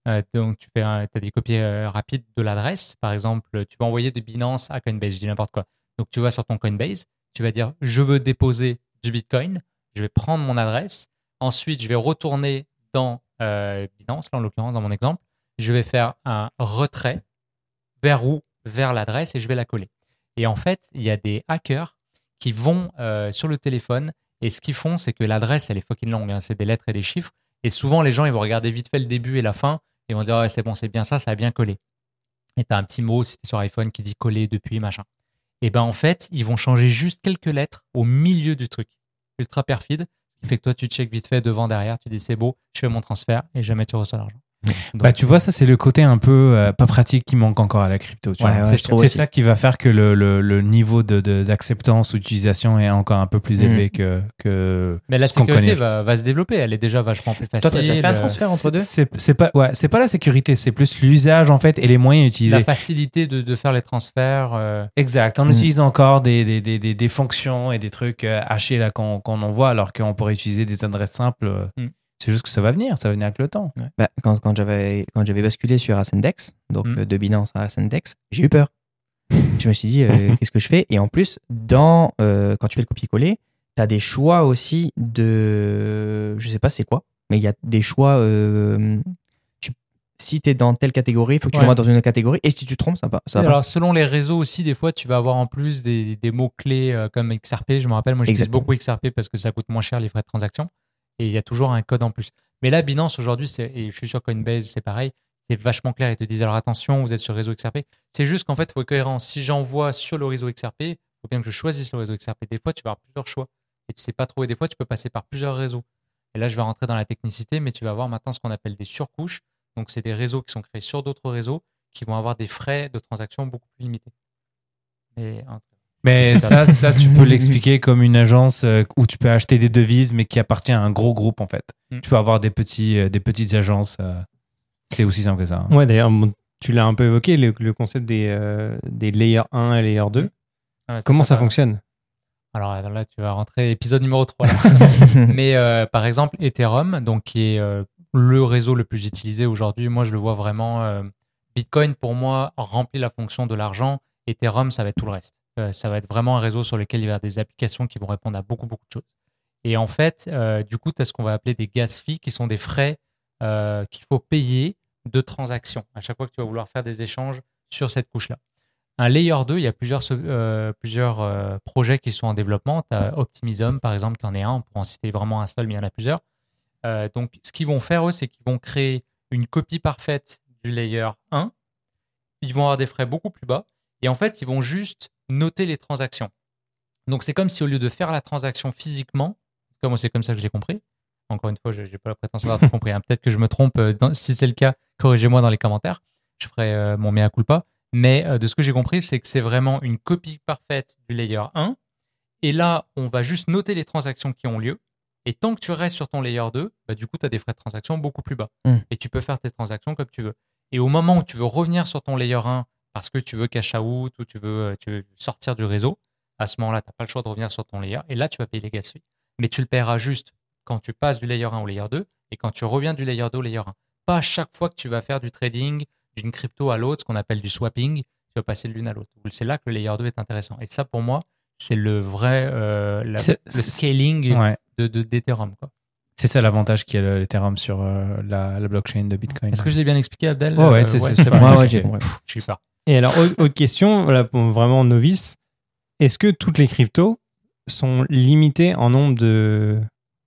Euh, donc, tu as des copies euh, rapides de l'adresse. Par exemple, tu vas envoyer de Binance à Coinbase, je dis n'importe quoi. Donc, tu vas sur ton Coinbase, tu vas dire je veux déposer du Bitcoin, je vais prendre mon adresse. Ensuite, je vais retourner dans euh, Binance, là en l'occurrence, dans mon exemple. Je vais faire un retrait vers où? Vers l'adresse et je vais la coller. Et en fait, il y a des hackers qui vont euh, sur le téléphone et ce qu'ils font, c'est que l'adresse, elle est fucking longue. hein, c'est des lettres et des chiffres. Et souvent, les gens, ils vont regarder vite fait le début et la fin et vont dire ouais, c'est bon, c'est bien ça, ça a bien collé. Et tu as un petit mot, sur iPhone, qui dit coller depuis, machin. Et ben en fait, ils vont changer juste quelques lettres au milieu du truc. Ultra perfide. Qui fait que toi, tu check vite fait devant, derrière, tu dis c'est beau, je fais mon transfert et jamais tu reçois l'argent. Bah, tu vois, ça, c'est le côté un peu euh, pas pratique qui manque encore à la crypto. Tu Ouais, vois. ouais, c'est aussi. ça qui va faire que le, le, le niveau d'acceptance de, d'acceptance ou d'utilisation est encore un peu plus Mm. élevé que, que Mais la ce sécurité va, va se développer. Elle est déjà vachement plus facile. fait un Euh, transfert entre deux C'est pas, ouais, c'est pas la sécurité, c'est plus l'usage en fait et les moyens utilisés. la facilité de, de faire les transferts. euh, Exact. On Mm. utilise encore des, des, des, des, des fonctions et des trucs hachés là qu'on qu'on envoie alors qu'on pourrait utiliser des adresses simples. Mm. C'est juste que ça va venir, ça va venir avec le temps. Bah, quand quand j'avais quand j'avais basculé sur Ascendex, donc Mm. euh, de Binance à Ascendex, j'ai eu peur. je me suis dit, euh, qu'est-ce que je fais? Et en plus, dans euh, quand tu fais le copier-coller, tu as des choix aussi de. Je sais pas c'est quoi. mais il y a des choix. euh, tu- si tu es dans telle catégorie, il faut que tu Ouais. le mettes dans une autre catégorie. Et si tu te trompes, ça va, ça va Alors, selon les réseaux aussi, des fois, tu vas avoir en plus des, des mots-clés euh, comme XRP. Je me rappelle, moi, j'utilise beaucoup XRP parce que ça coûte moins cher les frais de transaction. Et il y a toujours un code en plus. Mais là, Binance, aujourd'hui, et je suis sur Coinbase, c'est pareil, c'est vachement clair. Ils te disent, alors attention, vous êtes sur le réseau XRP. C'est juste qu'en fait, il faut être cohérent. Si j'envoie sur le réseau XRP, il faut bien que je choisisse le réseau XRP. Des fois, tu vas avoir plusieurs choix et tu sais pas trop. Et des fois, tu peux passer par plusieurs réseaux. Et là, je vais rentrer dans la technicité, mais tu vas avoir maintenant ce qu'on appelle des surcouches. Donc, c'est des réseaux qui sont créés sur d'autres réseaux qui vont avoir des frais de transaction beaucoup plus limités. Et, hein, Mais ça, ça, tu peux l'expliquer comme une agence euh, où tu peux acheter des devises, mais qui appartient à un gros groupe, en fait. Mm. Tu peux avoir des, petits, euh, des petites agences. euh, c'est aussi simple que ça. hein. Ouais, d'ailleurs, tu l'as un peu évoqué, le, le concept des, euh, des layer 1 et layer 2. ouais, c'est Comment ça fonctionne? Alors là, tu vas rentrer épisode numéro 3. là. Mais euh, par exemple, Ethereum, donc qui est euh, le réseau le plus utilisé aujourd'hui, moi je le vois vraiment. euh, Bitcoin, pour moi, remplit la fonction de l'argent. Ethereum, ça va être tout le reste. Euh, ça va être vraiment un réseau sur lequel il va y avoir des applications qui vont répondre à beaucoup, beaucoup de choses. Et en fait, euh, du coup, tu as ce qu'on va appeler des gas fees, qui sont des frais euh, qu'il faut payer de transaction à chaque fois que tu vas vouloir faire des échanges sur cette couche-là. Un layer 2, il y a plusieurs, plusieurs projets qui sont en développement. Tu as Optimism, par exemple, qui en est un. On pourra en citer vraiment un seul, mais il y en a plusieurs. Donc, ce qu'ils vont faire, eux, c'est qu'ils vont créer une copie parfaite du layer 1. Ils vont avoir des frais beaucoup plus bas. Et en fait, ils vont juste noter les transactions. Donc, c'est comme si au lieu de faire la transaction physiquement, comme c'est comme ça que je l'ai compris. Encore une fois, je n'ai pas la prétention d'avoir tout compris. hein. Peut-être que je me trompe. euh, dans- si c'est le cas, corrigez-moi dans les commentaires. Je ferai euh, mon mea culpa. Mais euh, de ce que j'ai compris, c'est que c'est vraiment une copie parfaite du layer 1. Et là, on va juste noter les transactions qui ont lieu. Et tant que tu restes sur ton layer 2, bah, du coup, tu as des frais de transaction beaucoup plus bas. Mm. Et tu peux faire tes transactions comme tu veux. Et au moment où tu veux revenir sur ton layer 1 parce que tu veux cash out ou tu veux, euh, tu veux sortir du réseau, à ce moment-là, tu n'as pas le choix de revenir sur ton layer. Et là, tu vas payer les gas fees. Mais tu le paieras juste quand tu passes du layer 1 au layer 2 et quand tu reviens du layer 2 au layer 1. Pas à chaque fois que tu vas faire du trading d'une crypto à l'autre, ce qu'on appelle du swapping, tu vas passer de l'une à l'autre. C'est là que le layer 2 est intéressant. Et ça, pour moi, c'est le vrai euh, la- le scaling Ouais. de, de, d'Ethereum. C'est ça l'avantage qu'il y a le- l'Ethereum sur euh, la, la blockchain de Bitcoin. Est-ce que je l'ai bien expliqué, Abdel? Ouais, Euh, c'est- bon, bon. Ouais. Pff, Je suis pas. Et alors, au- autre question, voilà, pour vraiment novice, est-ce que toutes les cryptos sont limitées en nombre de,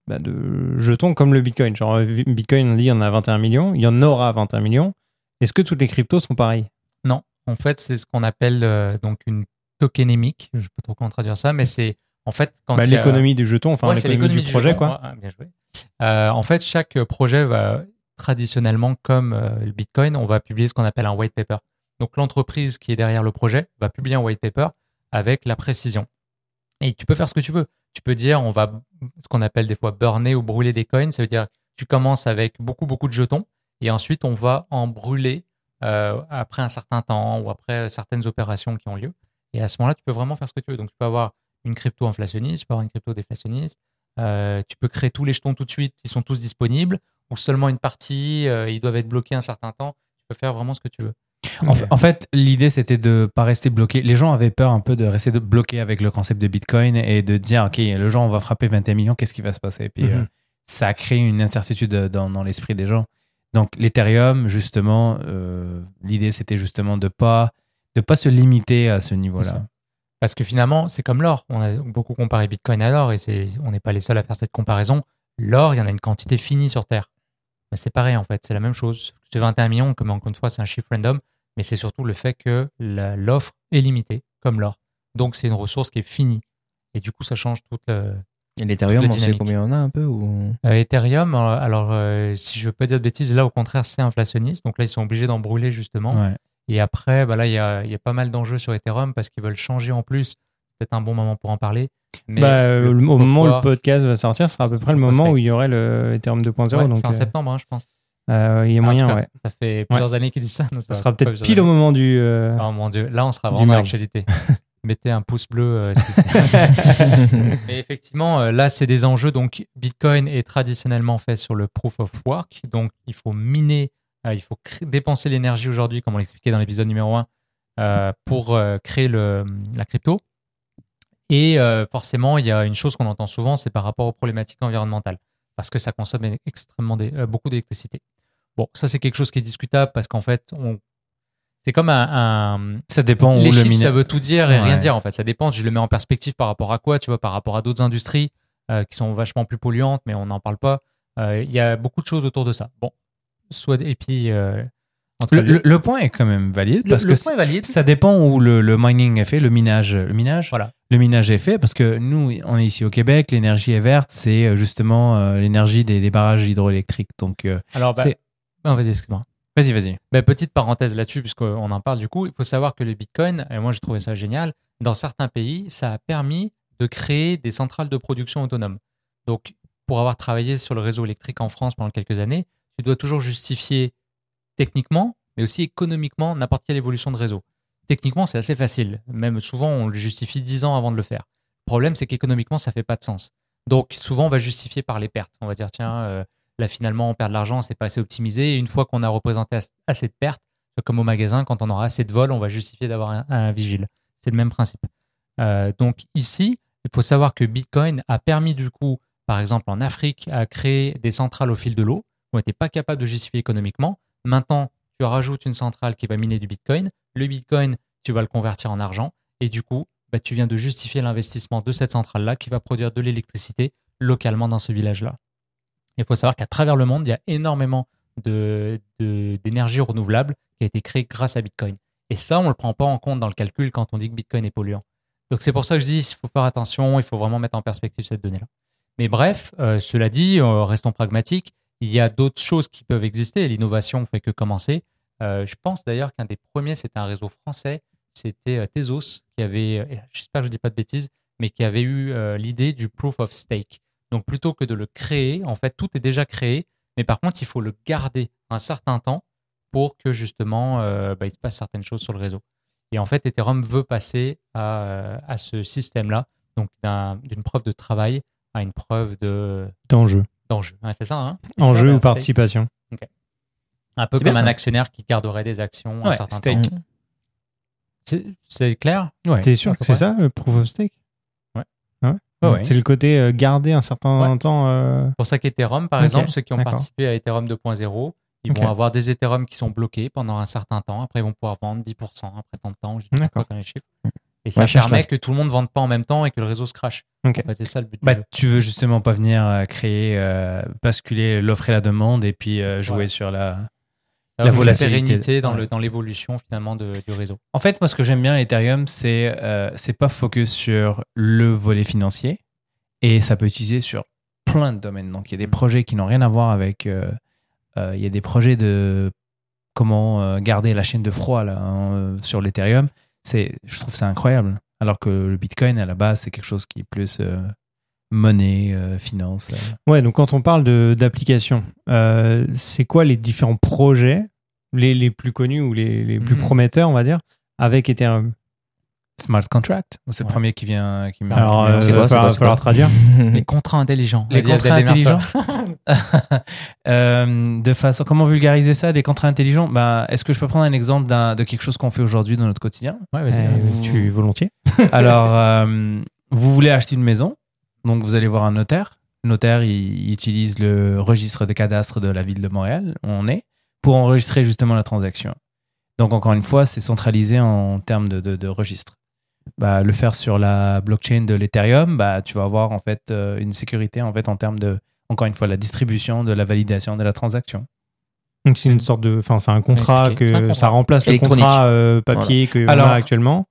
bah, de jetons comme le Bitcoin? Genre, Bitcoin, on dit, il y en a 21 millions, il y en aura 21 millions. Est-ce que toutes les cryptos sont pareilles? Non, en fait, c'est ce qu'on appelle euh, donc une tokenémique. Je ne sais pas trop comment traduire ça, mais c'est en fait quand Bah, a- L'économie du jeton, enfin Ouais, l'économie du projet, jeton. quoi. Ouais, bien joué. Euh, en fait, chaque projet va traditionnellement, comme euh, le Bitcoin, on va publier ce qu'on appelle un white paper. Donc l'entreprise qui est derrière le projet va publier un white paper avec la précision. Et tu peux faire ce que tu veux. Tu peux dire, on va ce qu'on appelle des fois burner ou brûler des coins. Ça veut dire, tu commences avec beaucoup beaucoup de jetons et ensuite on va en brûler euh, après un certain temps ou après certaines opérations qui ont lieu. Et à ce moment-là, tu peux vraiment faire ce que tu veux. Donc tu peux avoir une crypto inflationniste, tu peux avoir une crypto déflationniste. Euh, tu peux créer tous les jetons tout de suite, ils sont tous disponibles, ou seulement une partie, euh, ils doivent être bloqués un certain temps. Tu peux faire vraiment ce que tu veux. En, fa- en fait, l'idée c'était de pas rester bloqué. Les gens avaient peur un peu de rester de- bloqués avec le concept de Bitcoin et de dire ok, le genre on va frapper 21 millions, qu'est-ce qui va se passer? Et puis Mhm. euh, ça a créé une incertitude dans, dans l'esprit des gens. Donc l'Ethereum, justement, euh, l'idée c'était justement de pas de pas se limiter à ce niveau-là. Parce que finalement, c'est comme l'or. On a beaucoup comparé Bitcoin à l'or et on n'est pas les seuls à faire cette comparaison. L'or, il y en a une quantité finie sur Terre. Mais c'est pareil en fait, c'est la même chose. C'est 21 millions, comme encore une fois, c'est un chiffre random, mais c'est surtout le fait que la- l'offre est limitée, comme l'or. Donc c'est une ressource qui est finie. Et du coup, ça change toute le, Et l'Ethereum, on la sait combien on a un peu ou... Euh, Ethereum, euh, alors euh, si je veux pas dire de bêtises, là au contraire c'est inflationniste, donc là ils sont obligés d'en brûler justement. Ouais. Et après, bah, là il y a, il y a pas mal d'enjeux sur Ethereum parce qu'ils veulent changer en plus. Peut-être un bon moment pour en parler. Mais Bah, le au moment où le podcast va sortir, ce sera à peu près le moment où il y aurait le Ethereum 2.0. ouais, c'est en septembre, hein, je pense. Euh, il y a Ah, en moyen, cas, ouais. Ça fait plusieurs années qu'ils disent ça. Non, Ça sera peut-être pile au moment du. euh, Oh mon dieu, là on sera vraiment dans l'actualité. Mettez un pouce bleu. euh, si c'est- Mais effectivement, là, c'est des enjeux. Donc, Bitcoin est traditionnellement fait sur le proof of work. Donc, il faut miner, il faut dépenser l'énergie aujourd'hui, comme on l'expliquait dans l'épisode numéro 1, euh, pour créer le, la crypto. Et forcément, il y a une chose qu'on entend souvent, c'est par rapport aux problématiques environnementales. parce que ça consomme extrêmement des- beaucoup d'électricité. Bon, ça c'est quelque chose qui est discutable parce qu'en fait, on... c'est comme un, un- Ça dépend où les le chiffres, mine- ça veut tout dire et rien dire en fait. Ça dépend. Je le mets en perspective par rapport à quoi, tu vois, par rapport à d'autres industries euh, qui sont vachement plus polluantes, mais on n'en parle pas. Euh, Il y a beaucoup de choses autour de ça. Bon, soit et puis euh, entre Le, le- le point est quand même valide le- parce le que point est valide. ça dépend où le, le mining est fait, le minage, le minage. Voilà. Le minage est fait parce que nous, on est ici au Québec, l'énergie est verte, c'est justement l'énergie des, des barrages hydroélectriques. Donc, Alors, bah, vas-y, excuse-moi. vas-y, vas-y. Ben, petite parenthèse là-dessus, puisqu'on en parle du coup, il faut savoir que le Bitcoin, et moi j'ai trouvé ça génial, dans certains pays, ça a permis de créer des centrales de production autonomes. Donc, pour avoir travaillé sur le réseau électrique en France pendant quelques années, tu dois toujours justifier techniquement, mais aussi économiquement, n'importe quelle évolution de réseau. Techniquement, c'est assez facile. Même souvent, on le justifie 10 ans avant de le faire. Le problème, c'est qu'économiquement, ça fait pas de sens. Donc, souvent, on va justifier par les pertes. On va dire, tiens, euh, là, finalement, on perd de l'argent, c'est pas assez optimisé. Et une fois qu'on a représenté as- assez de pertes, comme au magasin, quand on aura assez de vols, on va justifier d'avoir un, un vigile. C'est le même principe. Euh, donc, ici, il faut savoir que Bitcoin a permis, du coup, par exemple, en Afrique, à créer des centrales au fil de l'eau. On n'était pas capable de justifier économiquement. Maintenant, tu rajoutes une centrale qui va miner du Bitcoin. Le Bitcoin, tu vas le convertir en argent. Et du coup, bah, tu viens de justifier l'investissement de cette centrale-là qui va produire de l'électricité localement dans ce village-là. Il faut savoir qu'à travers le monde, il y a énormément d'énergie renouvelable qui a été créée grâce à Bitcoin. Et ça, on ne le prend pas en compte dans le calcul quand on dit que Bitcoin est polluant. Donc c'est pour ça que je dis, il faut faire attention, il faut vraiment mettre en perspective cette donnée-là. Mais bref, euh, cela dit, euh, restons pragmatiques. Il y a d'autres choses qui peuvent exister. L'innovation ne fait que commencer. Euh, je pense d'ailleurs qu'un des premiers, c'était un réseau français. C'était Tezos qui avait, j'espère que je ne dis pas de bêtises, mais qui avait eu l'idée du proof of stake. Donc plutôt que de le créer, en fait, tout est déjà créé, mais par contre, il faut le garder un certain temps pour que justement, euh, bah, il se passe certaines choses sur le réseau. Et en fait, Ethereum veut passer à, euh, à ce système-là, donc d'un- d'une preuve de travail à une preuve de D'enjeu. d'enjeu. Ouais, c'est ça, hein Enjeu Ça, ou participation. Un peu C'est comme bien. un actionnaire qui garderait des actions un certain stake. temps. C'est- C'est clair? Ouais. T'es sûr que c'est ça, le proof of stake? Ouais Ouais, ouais. C'est le côté euh, garder un certain Ouais. temps. euh, C'est pour ça qu'Ethereum, par exemple, ceux qui ont participé à Ethereum 2.0, ils vont avoir des Ethereum qui sont bloqués pendant un certain temps. Après, ils vont pouvoir vendre 10% après tant de temps. Je pas les chiffres. Et ça Ouais, permet que tout le monde ne vende pas en même temps et que le réseau se crache. Ok. En fait, c'est ça le but Bah, du jeu. tu veux justement pas venir euh, créer, euh, basculer l'offre et la demande et puis euh, jouer sur la. Ça la volatilité. pérennité dans Ouais. le- dans l'évolution finalement de- du réseau. En fait, moi, ce que j'aime bien l'Ethereum, c'est euh, c'est pas focus sur le volet financier et ça peut utiliser sur plein de domaines. Donc, il y a des Mm. projets qui n'ont rien à voir avec. euh, euh, il y a des projets de comment euh, garder la chaîne de froid là, hein, sur l'Ethereum. C'est, je trouve ça incroyable. Alors que le Bitcoin, à la base, c'est quelque chose qui est plus monnaie, euh, finance. euh. Ouais, donc quand on parle de- d'applications, euh, c'est quoi les différents projets, les, les plus connus ou les, les plus Mhm. prometteurs, on va dire, avec Ethereum? Smart contract, c'est le premier qui vient. Qui Alors, me- euh, va falloir, traduire. Les contrats intelligents. Les contrats intelligents. Euh, de façon, comment vulgariser ça, des contrats intelligents? Ben, Est-ce que je peux prendre un exemple de quelque chose qu'on fait aujourd'hui dans notre quotidien? Ouais, vas-y. Euh, vous- Tu volontiers Alors, euh, vous voulez acheter une maison, donc vous allez voir un notaire. Le notaire, il, il utilise le registre de cadastre de la ville de Montréal, où on est, pour enregistrer justement la transaction. Donc, encore une fois, c'est centralisé en termes de, de, de registre. Bah, le faire sur la blockchain de l'Ethereum, bah, tu vas avoir en fait euh, une sécurité en fait en termes de, encore une fois, la distribution de la validation de la transaction. Donc c'est une sorte de, enfin c'est un contrat un que contrat. ça remplace le contrat euh, papier que Alors- a actuellement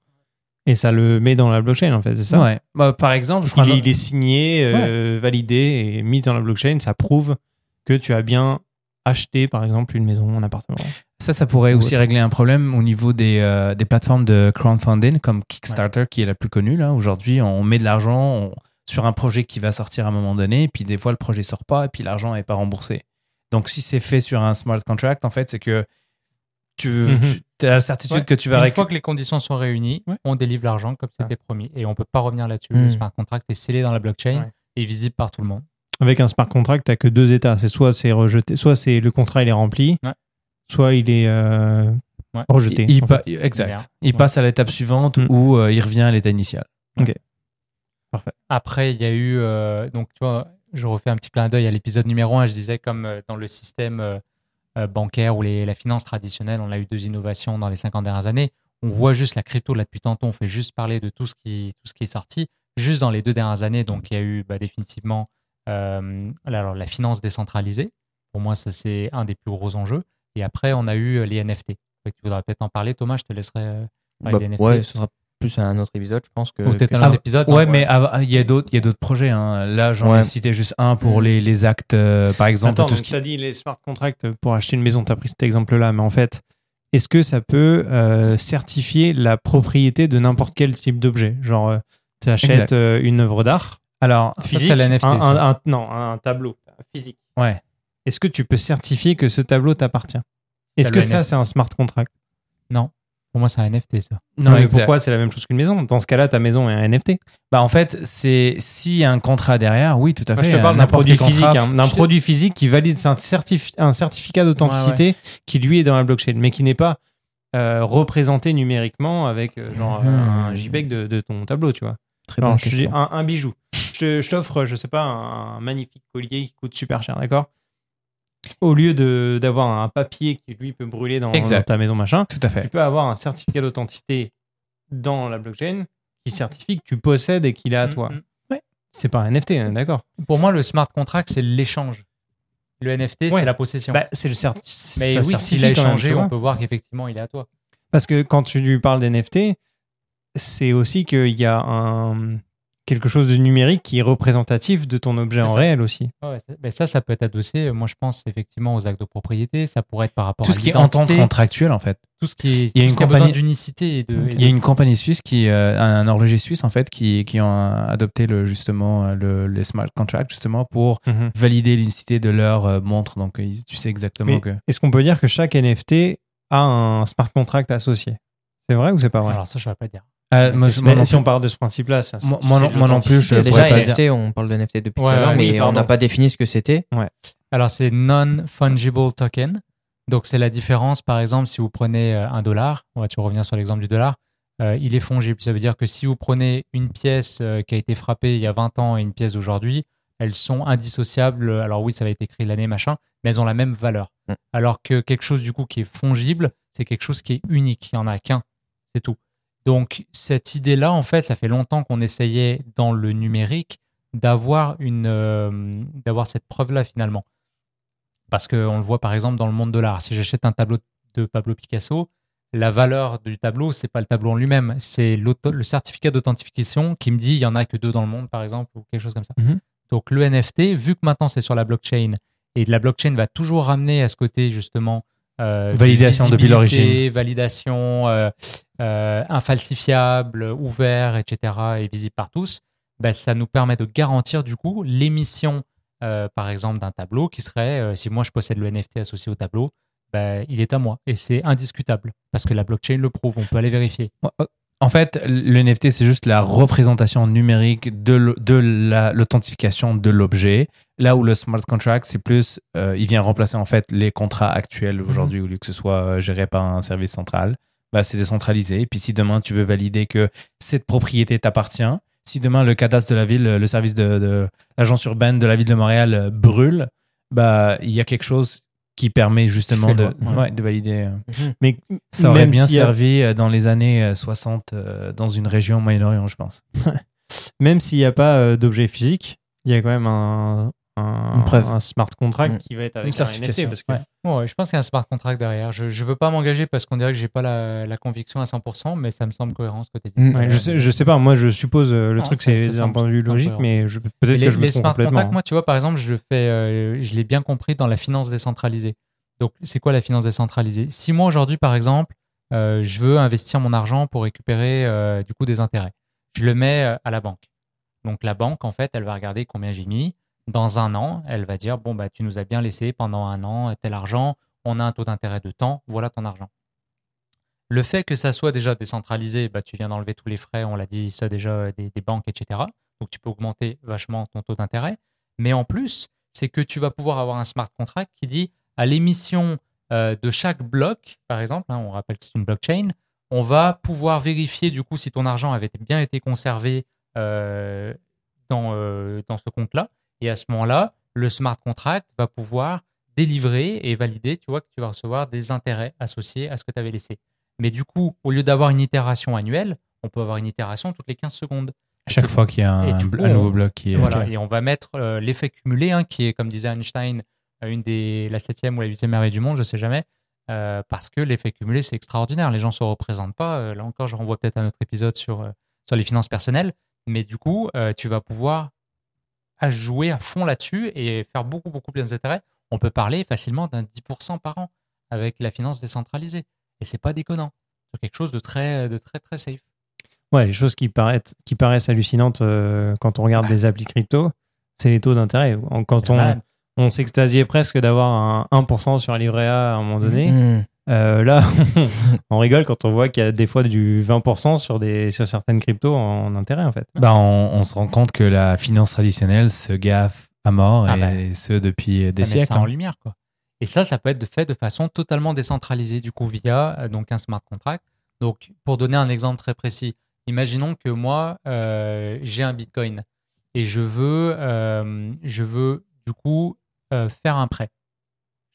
et ça le met dans la blockchain en fait, c'est ça? Ouais. Bah, par exemple, je crois il, est, il est signé, euh, validé et mis dans la blockchain. Ça prouve que tu as bien acheté, par exemple, une maison, un appartement. Ça, ça pourrait Ou aussi autre. régler un problème au niveau des, euh, des plateformes de crowdfunding comme Kickstarter, qui est la plus connue. Là. Aujourd'hui, on met de l'argent on- sur un projet qui va sortir à un moment donné, et puis des fois, le projet sort pas, et puis l'argent n'est pas remboursé. Donc, si c'est fait sur un smart contract, en fait, c'est que tu, tu as la certitude Ouais. que tu vas Une fois que les conditions sont réunies, Ouais. on délivre l'argent comme c'était promis. Et on ne peut pas revenir là-dessus. Mm. Le smart contract est scellé dans la blockchain Ouais. et visible par tout le monde. Avec un smart contract, tu que deux états. C'est soit c'est rejeté, soit c'est le contrat il est rempli, Ouais. soit il est euh, Ouais. rejeté. Il, il en pa- fait. exact. Il Ouais. passe à l'étape suivante Mm. où euh, il revient à l'état initial. Après, il y a eu, euh, donc tu vois, je refais un petit clin d'œil à l'épisode numéro 1. Je disais, comme euh, dans le système bancaire ou les, la finance traditionnelle, on a eu deux innovations dans les 50 dernières années. On voit juste la crypto là depuis tantôt. On fait juste parler de tout ce qui, tout ce qui est sorti. Juste dans les deux dernières années, donc il y a eu bah, définitivement euh, alors, la finance décentralisée. Pour moi, ça, c'est un des plus gros enjeux. Et après, on a eu euh, les NFT. Tu voudrais peut-être en parler, Thomas. Je te laisserai euh, parler Bah, des NFT. ouais, ce sera plus un autre épisode, je pense que. Ou peut-être que un autre épisode. Ouais, non, mais il y a d'autres, il y a d'autres projets. hein. Là, j'en Ouais. ai cité juste un pour Mm. les, les actes, euh, par exemple, Attends, tout ce qui. t'as dit les smart contracts pour acheter une maison, tu as pris cet exemple-là, mais en fait, est-ce que ça peut euh, certifier la propriété de n'importe quel type d'objet? Genre, tu achètes Exact. une œuvre d'art Alors, physique, c'est la NFT, un, ça. un- un- non, un tableau physique. ouais. Est-ce que tu peux certifier que ce tableau t'appartient? Est-ce T'as que ça, c'est un smart contract? Pour moi, c'est un NFT, ça. Non, mais exact. pourquoi c'est la même chose qu'une maison? Dans ce cas-là, ta maison est un NFT. Bah, en fait, c'est s'il y a un contrat derrière, oui, tout à Moi, fait. je te parle d'un produit physique, hein, d'un te- produit physique qui valide un, certif- un certificat d'authenticité qui lui est dans la blockchain, mais qui n'est pas euh, représenté numériquement avec euh, genre Mhm. un JPEG de, de ton tableau, tu vois. Très je dis question. un, un bijou. Je, je t'offre, je sais pas, un magnifique collier qui coûte super cher, d'accord? Au lieu de d'avoir un papier qui lui peut brûler dans, Exact. dans ta maison machin, Tout à tu peux avoir un certificat d'authenticité dans la blockchain qui certifie que tu possèdes et qu'il est à Mm, toi. mm. C'est pas un NFT, hein, d'accord Pour moi, le smart contract, c'est l'échange. Le NFT, Ouais. c'est la possession. Bah, c'est le certi- mais oui, s'il a échangé, on peut voir qu'effectivement, il est à toi. Parce que quand tu lui parles d'NFT, c'est aussi qu'il y a un, quelque chose de numérique qui est représentatif de ton objet en ça. réel aussi. Ouais, ben ça, ça peut être adossé, euh, moi je pense effectivement aux actes de propriété, ça pourrait être par rapport Tout à ce qui est entente contractuelle, en fait. tout ce qui est, Il y a tout une compagnie- d'unicité de, Il y a une compagnie suisse qui, euh, un horloger suisse en fait, qui, qui ont adopté le, justement euh, le, smart contracts justement pour valider l'unicité de leur euh, montre. Donc, tu sais exactement Mais que. Est-ce qu'on peut dire que chaque NFT a un smart contract associé? C'est vrai ou c'est pas vrai? Alors ça, je ne saurais pas dire. Moi, je- Mais moi non si on part de ce principe-là, ça, Moi- non- moi non plus, je Déjà, pas NFT, on parle de NFT depuis Ouais, tout à l'heure, mais on n'a pas défini ce que c'était. Alors c'est non-fungible token, donc c'est la différence, par exemple, si vous prenez euh, un dollar, on va toujours revenir sur l'exemple du dollar, euh, il est fongible, ça veut dire que si vous prenez une pièce euh, qui a été frappée il y a 20 ans et une pièce d'aujourd'hui, elles sont indissociables, alors oui, ça va être écrit l'année, machin, mais elles ont la même valeur. Mm. Alors que quelque chose du coup qui est fongible, c'est quelque chose qui est unique, il n'y en a qu'un, c'est tout. Donc cette idée-là, en fait, ça fait longtemps qu'on essayait dans le numérique d'avoir une euh, d'avoir cette preuve-là finalement. Parce qu'on le voit par exemple dans le monde de l'art. Si j'achète un tableau de Pablo Picasso, la valeur du tableau, c'est pas le tableau en lui-même, c'est le certificat d'authentification qui me dit il y en a que deux dans le monde par exemple ou quelque chose comme ça. Mhm. Donc le NFT, vu que maintenant c'est sur la blockchain et la blockchain va toujours ramener à ce côté justement euh, de Validation depuis l'origine. validation euh, euh, infalsifiable, ouvert, etc. et visible par tous, ben, ça nous permet de garantir du coup l'émission, euh, par exemple, d'un tableau qui serait, euh, si moi je possède le NFT associé au tableau, ben, il est à moi et c'est indiscutable parce que la blockchain le prouve, on peut aller vérifier. En fait, le NFT, c'est juste la représentation numérique de l'authentification de l'objet. Là où le smart contract, c'est plus, euh, il vient remplacer en fait les contrats actuels aujourd'hui, au lieu que ce soit euh, géré par un service central. Bah, c'est décentralisé. Et puis si demain tu veux valider que cette propriété t'appartient, si demain le cadastre de la ville, le service de, de l'agence urbaine de la ville de Montréal euh, brûle, bah il y a quelque chose qui permet justement de, loi, ouais. ouais, de valider. euh. Mais Ça aurait même bien a- servi euh, dans les années euh, 60 euh, dans une région au Moyen-Orient, je pense. Même s'il n'y a pas euh, d'objet physique, il y a quand même un, un, Une preuve. un smart contract Mm. qui va être Une avec un certification, NFT. Parce que ouais. Ouais, je pense qu'il y a un smart contract derrière. Je ne veux pas m'engager parce qu'on dirait que j'ai pas la, la conviction à 100%, mais ça me semble cohérent ce que tu dis. Mm. Ouais, je, sais, je sais pas, moi je suppose euh, le Non, truc c'est d'un point de vue logique, mais peut-être que je me les trompe smart complètement. contracts, moi, tu vois, par exemple, je fais, euh, je l'ai bien compris dans la finance décentralisée. Donc, c'est quoi la finance décentralisée? Si moi aujourd'hui, par exemple, euh, je veux investir mon argent pour récupérer euh, du coup des intérêts, je le mets à la banque. Donc, la banque, en fait, elle va regarder combien j'ai mis. Dans un an, elle va dire bon bah tu nous as bien laissé pendant un an tel argent, on a un taux d'intérêt de temps, voilà ton argent. Le fait que ça soit déjà décentralisé, bah, tu viens d'enlever tous les frais, on l'a dit ça déjà, euh, des, banques, etc. Donc tu peux augmenter vachement ton taux d'intérêt. Mais en plus, c'est que tu vas pouvoir avoir un smart contract qui dit à l'émission euh, de chaque bloc, par exemple, hein, on rappelle que c'est une blockchain, on va pouvoir vérifier du coup si ton argent avait bien été conservé euh, dans, dans ce compte-là. Et à ce moment-là, le smart contract va pouvoir délivrer et valider, tu vois, que tu vas recevoir des intérêts associés à ce que tu avais laissé. Mais du coup, au lieu d'avoir une itération annuelle, on peut avoir une itération toutes les 15 secondes. À chaque fois qu'il y a un, du coup, un nouveau on- bloc qui est. Voilà, et on va mettre euh, l'effet cumulé, hein, qui est, comme disait Einstein, euh, une des, la septième ou la huitième merveille du monde, je sais jamais, euh, parce que l'effet cumulé, c'est extraordinaire. Les gens ne se représentent pas. Euh, là encore, je renvoie peut-être à notre épisode sur, sur les finances personnelles, mais du coup, tu vas pouvoir à jouer à fond là-dessus et faire beaucoup, beaucoup plus d'intérêts. On peut parler facilement d'un 10% par an avec la finance décentralisée. Et c'est pas déconnant. C'est quelque chose de très, de très, très safe. Ouais, les choses qui paraissent, qui paraissent hallucinantes euh, quand on regarde des applis crypto, c'est les taux d'intérêt. Quand on, on s'extasiait presque d'avoir un 1% sur un livret A à un moment donné, Mmh. Euh, là, on rigole quand on voit qu'il y a des fois du 20% sur, des, sur certaines cryptos en intérêt, en fait. Bah, on, on se rend compte que la finance traditionnelle se gaffe à mort Ah et bah. ce depuis des ça met siècles. ça en hein. lumière. Quoi. Et ça, ça peut être de fait de façon totalement décentralisée, du coup, via euh, donc un smart contract. Donc, pour donner un exemple très précis, imaginons que moi, euh, j'ai un bitcoin et je veux, euh, je veux du coup euh, faire un prêt.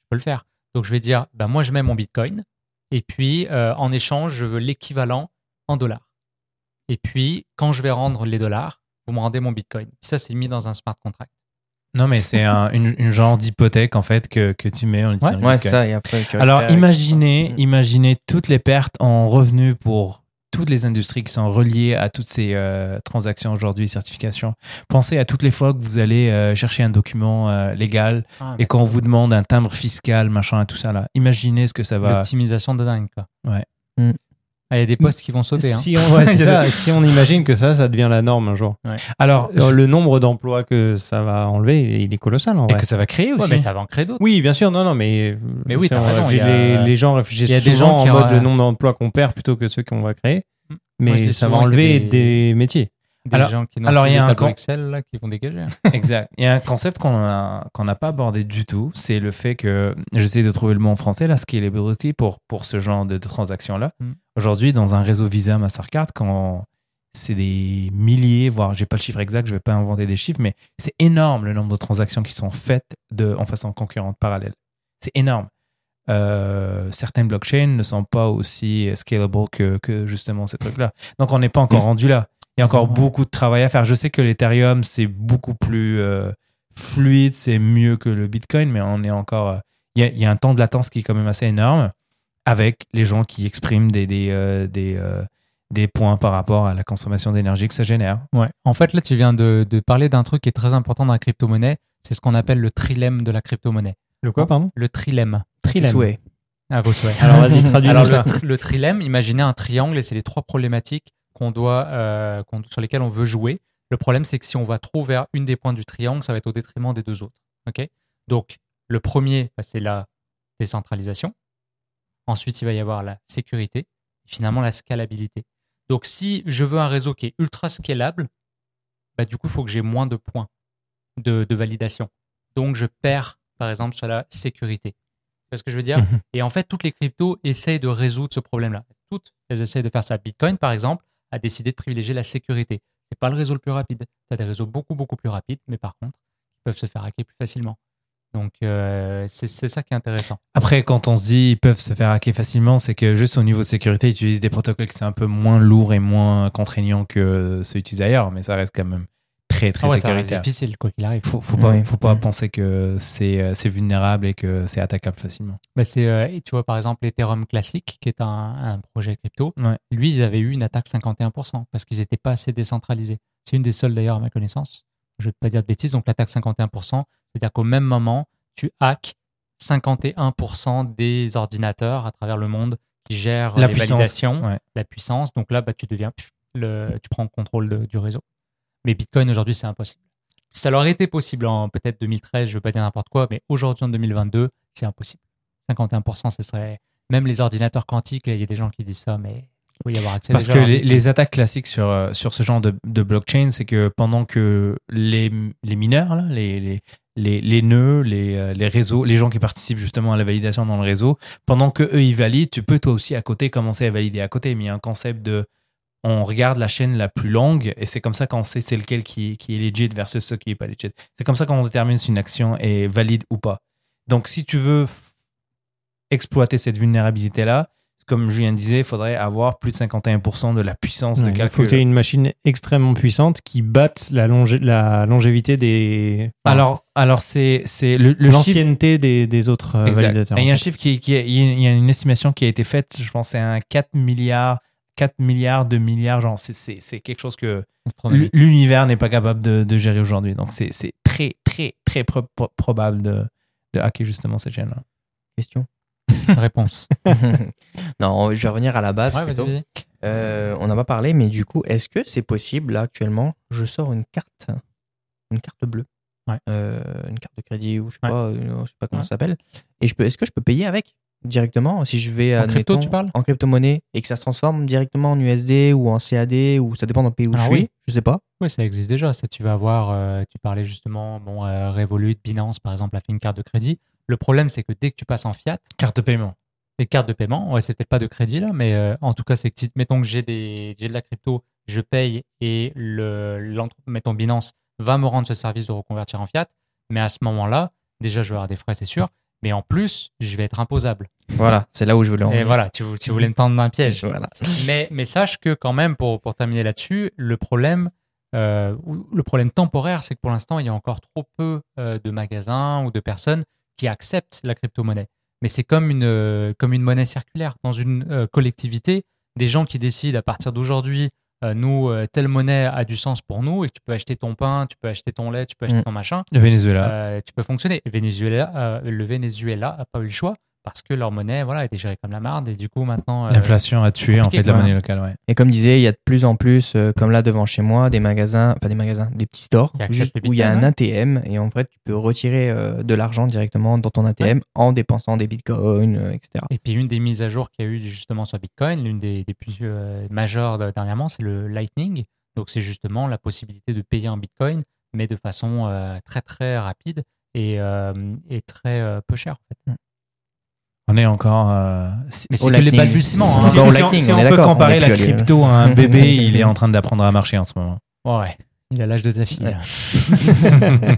Je peux le faire. Donc, je vais dire, bah, moi, je mets mon bitcoin et puis euh, en échange, je veux l'équivalent en dollars. Et puis, quand je vais rendre les dollars, vous me rendez mon bitcoin. Puis ça, c'est mis dans un smart contract. Non, mais c'est un, une, une genre d'hypothèque en fait que, que tu mets en disant Ouais, ça. Et après, tu Alors imaginez, imaginez toutes les pertes en revenus pour toutes les industries qui sont reliées à toutes ces euh, transactions aujourd'hui, certifications. Pensez à toutes les fois que vous allez euh, chercher un document euh, légal et qu'on vous demande un timbre fiscal, machin, tout ça là. Imaginez ce que ça va. L'optimisation de dingue, quoi. Ouais. Mm. Ah, Il y a des postes qui vont sauter. hein. Si on, ouais, c'est ça. si on imagine que ça, ça devient la norme un jour. Alors, Euh, Le nombre d'emplois que ça va enlever, il est colossal en et que ça va créer aussi. Ouais, mais ça va en créer d'autres. Oui, bien sûr, non, non, mais. Mais oui, raison, a- les, les gens réfléchissent y a des souvent gens qui en mode aura- le nombre d'emplois qu'on perd plutôt que ceux qu'on va créer. Mais ça va enlever des- des métiers. Des Alors- gens qui n'ont alors, il y a un con- Excel là, qui vont dégager. hein. Exact. Il y a un concept qu'on qu'on n'a pas abordé du tout, c'est le fait que j'essaie de trouver le mot en français, la scalability pour, pour ce genre de, de transactions-là. Mm. Aujourd'hui, dans un réseau Visa Mastercard, quand c'est des milliers, voire j'ai pas le chiffre exact, je vais pas inventer des chiffres, mais c'est énorme le nombre de transactions qui sont faites de, en façon concurrente parallèle. C'est énorme. Euh, certaines blockchains ne sont pas aussi scalable que, que justement ces trucs-là. Donc on n'est pas encore Mm. rendu là. Il y a encore beaucoup de travail à faire. Je sais que l'Ethereum, c'est beaucoup plus euh, fluide, c'est mieux que le Bitcoin, mais on est encore. euh, Il y, a, il y a un temps de latence qui est quand même assez énorme avec les gens qui expriment des, des, euh, des, euh, des points par rapport à la consommation d'énergie que ça génère. Ouais. En fait, là, tu viens de, de parler d'un truc qui est très important dans la crypto-monnaie. C'est ce qu'on appelle le trilemme de la crypto-monnaie. Le quoi, pardon? Le trilemme. Trilemme. Souhait. À vos souhaits. Alors vas-y, traduis-nous Alors, le, tri- le trilemme, imaginez un triangle et c'est les trois problématiques qu'on doit, euh, sur lesquelles on veut jouer. Le problème, c'est que si on va trop vers une des points du triangle, ça va être au détriment des deux autres. Ok? Donc, le premier, bah, c'est la décentralisation. Ensuite, il va y avoir la sécurité. Et finalement, la scalabilité. Donc, si je veux un réseau qui est ultra scalable, bah, du coup, il faut que j'ai moins de points de, de validation. Donc, je perds, par exemple, sur la sécurité. Vois ce que je veux dire? Mhm. Et en fait, toutes les cryptos essayent de résoudre ce problème-là. Toutes, elles essayent de faire ça. Bitcoin, par exemple, a décidé de privilégier la sécurité. C'est pas le réseau le plus rapide. Tu as des réseaux beaucoup, beaucoup plus rapides, mais par contre, ils peuvent se faire hacker plus facilement. Donc, euh, c'est ça qui est intéressant. Après, quand on se dit ils peuvent se faire hacker facilement, c'est que juste au niveau de sécurité, ils utilisent des protocoles qui sont un peu moins lourds et moins contraignants que ceux utilisés ailleurs, mais ça reste quand même très, très Ah ouais, sécuritaire. difficile, quoi qu'il arrive. Faut, faut pas, Ouais. faut pas Mm. penser que c'est euh, c'est vulnérable et que c'est attaquable facilement. Bah, c'est, euh, tu vois, par exemple, l'Ethereum classique, qui est un, un projet crypto, Ouais. lui, ils avaient eu une attaque 51% parce qu'ils n'étaient pas assez décentralisés. C'est une des seules, d'ailleurs, à ma connaissance. Je ne vais pas dire de bêtises. Donc, l'attaque 51%, c'est-à-dire qu'au même moment, tu hacks 51% des ordinateurs à travers le monde qui gèrent La les puissance, validations, ouais. la puissance. Donc là, bah, tu deviens, le, tu prends le contrôle de- du réseau. Mais Bitcoin, aujourd'hui, c'est impossible. Ça leur été possible en peut-être 2013, je ne veux pas dire n'importe quoi, mais aujourd'hui, en 2022, c'est impossible. 51%, ce serait. Même les ordinateurs quantiques, il y a des gens qui disent ça, mais il faut y avoir accès Parce déjà que les, attaques classiques sur, euh, sur ce genre de, de blockchain, c'est que pendant que les, les mineurs, là, les, les, les, les nœuds, les, euh, les réseaux, les gens qui participent justement à la validation dans le réseau, pendant que eux ils valident, tu peux toi aussi à côté commencer à valider à côté. Mais il y a un concept de on regarde la chaîne la plus longue et c'est comme ça qu'on sait c'est lequel qui, qui est legit versus ce qui est pas legit. C'est comme ça qu'on détermine si une action est valide ou pas. Donc, si tu veux exploiter cette vulnérabilité-là, comme Julien disait, il faudrait avoir plus de 51% de la puissance de Ouais, il calcul. faut que tu aies une machine extrêmement puissante qui batte la, longé- la longévité des. enfin, Alors, alors c'est le, le l'ancienneté des, des autres euh, Exact. validateurs. Il y a un chiffre qui, est- il y a une estimation qui a été faite, je pense, c'est un 4 milliards, 4 milliards, 2 milliards, genre, c'est- c'est c'est quelque chose que l'univers n'est pas capable de, de gérer aujourd'hui. Donc, c'est c'est très, très, très pro- pro- probable de, de hacker justement cette chaîne-là. Question. Réponse. non, je vais revenir à la base. Ouais, vas-y, plutôt. vas-y. Euh, on n'a pas parlé, mais du coup, est-ce que c'est possible là actuellement Je sors une carte, une carte bleue, Ouais. Euh, une carte de crédit ou je sais Ouais. pas, euh, je sais pas comment Ouais. ça s'appelle. Et je peux, est-ce que je peux payer avec? Directement si je vais En crypto, tu parles? en crypto-monnaie et que ça se transforme directement en USD ou en CAD ou ça dépend d'un pays où Alors je suis, je sais pas. Oui, ça existe déjà. Ça, tu vas avoir, euh, tu parlais justement, bon, euh, Revolut, Binance, par exemple, a fait une carte de crédit. Le problème, c'est que dès que tu passes en fiat, Carte de paiement. les cartes de paiement, ouais, c'est peut-être pas de crédit là, mais euh, en tout cas, c'est que si, mettons que j'ai des, j'ai de la crypto, je paye et le, mettons Binance va me rendre ce service de reconvertir en fiat, mais à ce moment-là, déjà, je vais avoir des frais, c'est sûr, mais en plus, je vais être imposable. Voilà, c'est là où je voulais en Et venir. voilà, tu, tu voulais me tendre un piège. Voilà. Mais, mais sache que quand même, pour, pour terminer là-dessus, le problème, euh, le problème temporaire, c'est que pour l'instant, il y a encore trop peu euh, de magasins ou de personnes qui acceptent la crypto-monnaie. Mais c'est comme une, euh, comme une monnaie circulaire. Dans une collectivité, des gens qui décident à partir d'aujourd'hui, nous, euh, telle monnaie a du sens pour nous, et que tu peux acheter ton pain, tu peux acheter ton lait, tu peux acheter Mm. ton machin, Le Venezuela. euh, tu peux fonctionner. Le Venezuela, euh, le Venezuela a pas eu le choix parce que leur monnaie voilà, était gérée comme la marde, et du coup, maintenant. euh, L'inflation a tué en fait la monnaie locale. Ouais. Et comme disait, il y a de plus en plus, euh, comme là devant chez moi, des magasins, pas des magasins, des petits stores, juste où il y a un Bitcoin, ATM et en fait tu peux retirer euh, de l'argent directement dans ton ATM en dépensant des bitcoins, euh, etc. Et puis une des mises à jour qu'il y a eu justement sur Bitcoin, l'une des, des plus euh, majeures de- dernièrement, c'est le Lightning. Donc c'est justement la possibilité de payer en Bitcoin, mais de façon euh, très très rapide et, euh, et très euh, peu cher. En fait. On est encore. euh, Mais c'est Au que les balbutiements. Hein. si, si on, Lightning, si on on est peut comparer la crypto à un bébé, il est en train d'apprendre à marcher en ce moment. Ouais, il a l'âge de ta fille. Ouais.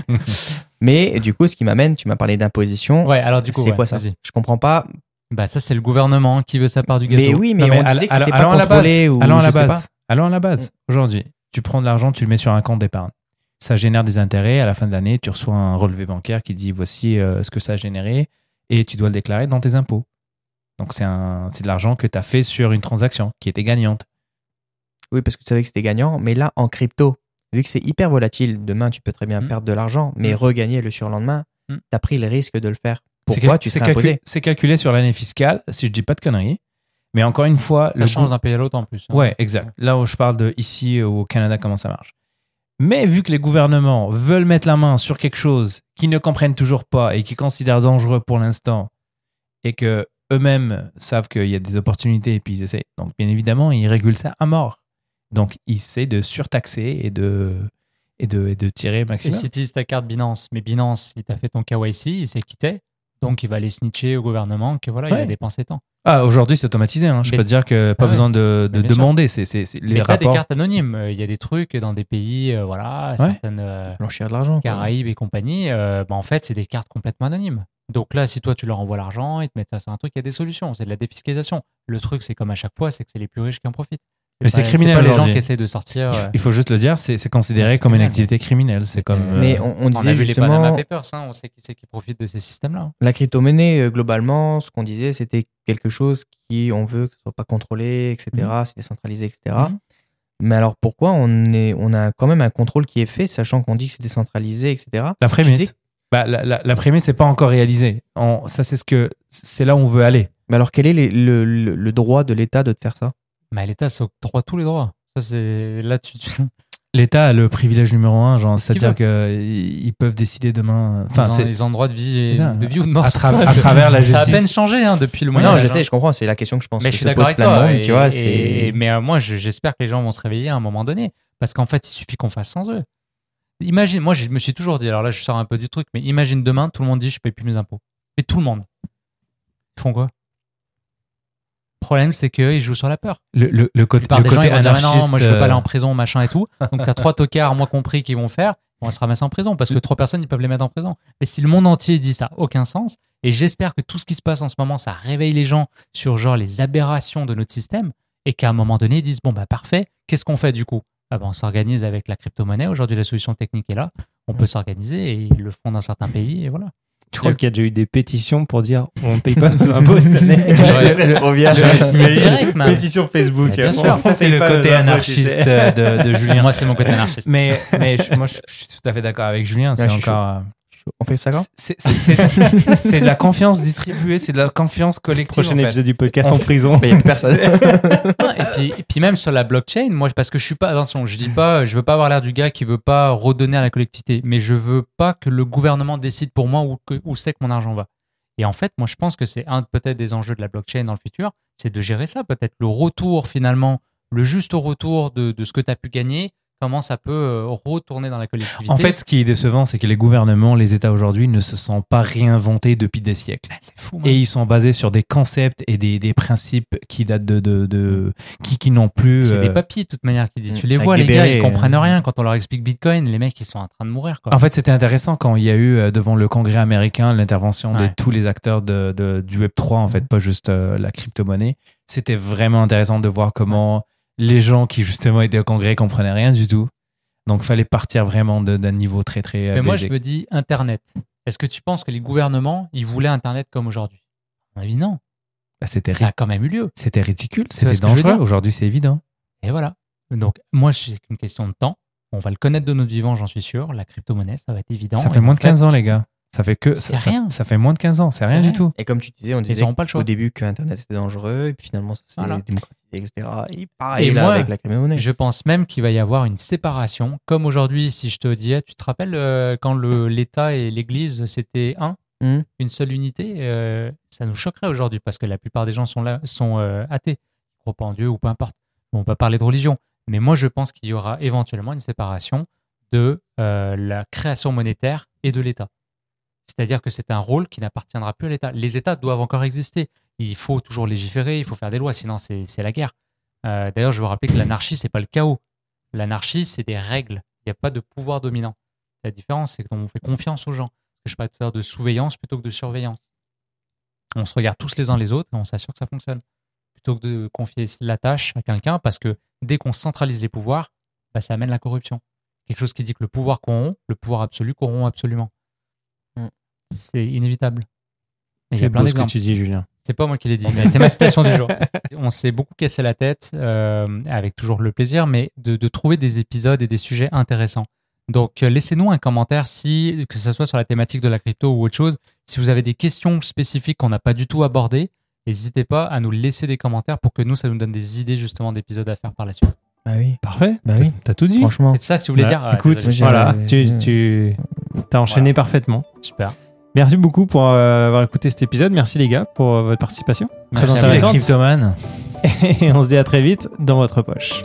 Mais du coup, ce qui m'amène, tu m'as parlé d'imposition. Ouais, alors du coup, c'est ouais, quoi ça. Je comprends pas. Bah ça c'est le gouvernement qui veut sa part du gâteau. Mais oui, mais, Non, mais on all- disait que allons- c'était allons pas à la contrôlé base. ou allons à je la sais base. pas. Allons à la base. Aujourd'hui, tu prends de l'argent, tu le mets sur un compte d'épargne. Ça génère des intérêts. À la fin de l'année, tu reçois un relevé bancaire qui dit voici euh, ce que ça a généré et tu dois le déclarer dans tes impôts. Donc, c'est un- c'est de l'argent que tu as fait sur une transaction qui était gagnante. Oui, parce que tu savais que c'était gagnant. Mais là, en crypto, vu que c'est hyper volatile, demain tu peux très bien Mm. perdre de l'argent, mais Mm. regagner le surlendemain, Mm. tu as pris le risque de le faire. C'est Pourquoi tu c'est calculé, imposé c'est calculé sur l'année fiscale, si je dis pas de conneries. Mais encore une fois, Ça le change d'un pays à l'autre en plus. hein. Ouais, exact. Là où je parle de ici au Canada, comment ça marche. Mais vu que les gouvernements veulent mettre la main sur quelque chose qu'ils ne comprennent toujours pas et qu'ils considèrent dangereux pour l'instant, et que eux-mêmes savent qu'il y a des opportunités et puis ils essaient. Donc, bien évidemment, ils régulent ça à mort. Donc, ils essaient de surtaxer et de, et de, et de tirer Et maximum. si tu utilises ta carte Binance, mais Binance, il t'a fait ton KYC, il s'est quitté, donc il va aller snitcher au gouvernement que voilà, il a dépensé tant. Ah, aujourd'hui, c'est automatisé. hein. Je Mais- peux te dire que pas Ah ouais. besoin de, demander. C'est, c'est, c'est- les mais t'as des rapports. cartes anonymes. Euh, Il y a des trucs dans des pays, euh, voilà, certaines euh, de l'argent. Caraïbes et compagnie, euh, bah, en fait, c'est des cartes complètement anonymes. Donc là, si toi, tu leur envoies l'argent, ils te mettent ça sur un truc, il y a des solutions. C'est de la défiscalisation. Le truc, c'est comme à chaque fois, c'est que c'est les plus riches qui en profitent. Mais c'est criminel pas les gens aujourd'hui. qui essaient de sortir. Il faut- Il faut juste le dire, c'est, considéré comme une activité criminelle. C'est comme. Mais euh, on, on On disait a vu les Panama justement, Papers, hein, on sait qui c'est qui profite de ces systèmes-là. la crypto-monnaie, euh, globalement, ce qu'on disait, c'était quelque chose qui, on veut que ce soit pas contrôlé, etc. Mhm. C'est décentralisé, etc. Mhm. Mais alors pourquoi on, est, on a quand même un contrôle qui est fait, sachant qu'on dit que c'est décentralisé, etc. La prémisse. Bah, la, la, la prémisse n'est pas encore réalisée. On- ça, c'est ce que c'est là où on veut aller. Mais alors quel est les- le, le- le droit de l'État de te faire ça? Mais l'État s'octroie tous les droits. Ça, c'est là, tu, L'État a le privilège numéro un, genre, c'est-à-dire qu'ils peuvent décider demain. Enfin, ils, ils ont le droit de vie, et- ça. de vie ou de mort. à, tra- à travers la Ça a à justice. peine changé hein, depuis le Non, Moyen Âge. je sais, hein. je comprends, c'est la question que je pense Mais que je suis d'accord pose avec toi. monde, et- tu vois, et- c'est... mais euh, moi, je- j'espère que les gens vont se réveiller à un moment donné. Parce qu'en fait, il suffit qu'on fasse sans eux. Imagine, moi, je me suis toujours dit, alors là, je sors un peu du truc, mais imagine demain, tout le monde dit, je paye plus mes impôts. Et tout le monde. Ils font quoi? Problème, c'est qu'ils jouent sur la peur. Le, le, le côté, le des gens, côté ils vont dire, non, moi, je veux pas aller en euh, prison, machin et tout. Donc, t'as trois tocards, moi compris, qui vont faire. On va se ramasser en prison parce que trois personnes, ils peuvent les mettre en prison. Mais si le monde entier dit ça, aucun sens. Et j'espère que tout ce qui se passe en ce moment, ça réveille les gens sur genre les aberrations de notre système et qu'à un moment donné, ils disent bon bah parfait, qu'est-ce qu'on fait du coup? Ah ben, on s'organise avec la crypto-monnaie. Aujourd'hui, la solution technique est là. On peut s'organiser et ils le font dans certains pays et voilà. Je crois qu'il y a déjà eu des pétitions pour dire on ne paye pas nos impôts cette année. J'aurais- Ce serait trop bien. direct. Pétition Facebook. Mais bien On- sûr, on Ça, c'est le côté tu anarchiste euh, de, de Julien. Moi, c'est mon côté anarchiste. Mais, mais je- moi, je, je suis tout à fait d'accord avec Julien. C'est encore. On fait ça quand? C'est c'est- c'est- c'est de la confiance distribuée, c'est de la confiance collective. Prochain en fait. épisode du podcast On en fait- prison. Il y a personne. Et, puis, et puis même sur la blockchain, moi, parce que je suis pas, attention, je dis pas, je veux pas avoir l'air du gars qui veut pas redonner à la collectivité, mais je veux pas que le gouvernement décide pour moi où, que- où c'est que mon argent va. Et en fait, moi, je pense que c'est un peut-être des enjeux de la blockchain dans le futur, c'est de gérer ça, peut-être le retour finalement, le juste retour de, de ce que tu as pu gagner, comment ça peut euh, retourner dans la collectivité. En fait, ce qui est décevant, c'est que les gouvernements, les États aujourd'hui, ne se sont pas réinventés depuis des siècles. Bah, c'est fou. Et ils sont basés sur des concepts et des, des principes qui datent de. de, de- qui, qui n'ont plus. c'est des euh, papiers de toute manière qui disent. Tu les vois, les gars, ils comprennent euh. rien quand on leur explique Bitcoin. Les mecs, ils sont en train de mourir. Quoi. En fait, c'était intéressant quand il y a eu devant le Congrès américain l'intervention de tous les acteurs de, de- du Web 3, en fait, pas juste euh, la crypto-monnaie. C'était vraiment intéressant de voir comment les gens qui justement étaient au Congrès comprenaient rien du tout. Donc, fallait partir vraiment d'un niveau très très. euh, Mais moi, je me dis Internet. Est-ce que tu penses que les gouvernements, ils voulaient Internet comme aujourd'hui? À mon non. Bah, c'était Ça a quand même eu lieu. c'était ridicule, c'était dangereux. Aujourd'hui, c'est évident. Et voilà. Donc, moi, c'est qu'une question de temps. On va le connaître de notre vivant, j'en suis sûr. La crypto-monnaie, ça va être évident. ça Et fait moins de 15 ans, les gars. Ça fait que. C'est Ça, ça- rien. ça fait moins de 15 ans, c'est C'est rien du tout. Et comme tu disais, on Ils disait pas le choix. au début que Internet c'était dangereux, et puis finalement ça s'est Voilà. démocratisé, etc. Et pareil Et là, moi, avec la. Je pense même qu'il va y avoir une séparation. Comme aujourd'hui, si je te disais, tu te rappelles euh, quand l'État et l'Église, c'était un, Hmm. une seule unité, euh, ça nous choquerait aujourd'hui parce que la plupart des gens sont, là, sont euh, athées, ils croient pas en Dieu ou peu importe. On va pas parler de religion. Mais moi, je pense qu'il y aura éventuellement une séparation de euh, la création monétaire et de l'État. C'est-à-dire que c'est un rôle qui n'appartiendra plus à l'État. Les États doivent encore exister. Il faut toujours légiférer, il faut faire des lois, sinon c'est la guerre. Euh, D'ailleurs, je veux rappeler que l'anarchie, c'est pas le chaos. L'anarchie, c'est des règles. Il n'y a pas de pouvoir dominant. La différence, c'est qu'on fait confiance aux gens. Je parle de surveillance plutôt que de surveillance. On se regarde tous les uns les autres et on s'assure que ça fonctionne. Plutôt que de confier la tâche à quelqu'un, parce que dès qu'on centralise les pouvoirs, bah, ça amène la corruption. Quelque chose qui dit que le pouvoir corrompt, le pouvoir absolu corrompt absolument. C'est inévitable. Et C'est beau ce que tu dis, Julien. C'est pas moi qui l'ai dit, mais c'est ma citation du jour. On s'est beaucoup cassé la tête, euh, avec toujours le plaisir, mais de, de trouver des épisodes et des sujets intéressants. Donc, euh, laissez-nous un commentaire si, que ce soit sur la thématique de la crypto ou autre chose, si vous avez des questions spécifiques qu'on n'a pas du tout abordées, n'hésitez pas à nous laisser des commentaires pour que nous, ça nous donne des idées justement d'épisodes à faire par la suite. Bah oui, Parfait. Bah oui. T'as tout dit. franchement. C'est ça que si vous voulez Bah, dire. Ah, écoute, voilà, tu, tu as enchaîné parfaitement. super. Merci beaucoup pour euh, avoir écouté cet épisode. Merci les gars pour euh, votre participation. Merci Très. Les intéressante. cryptomanes. Et on se dit à très vite dans votre poche.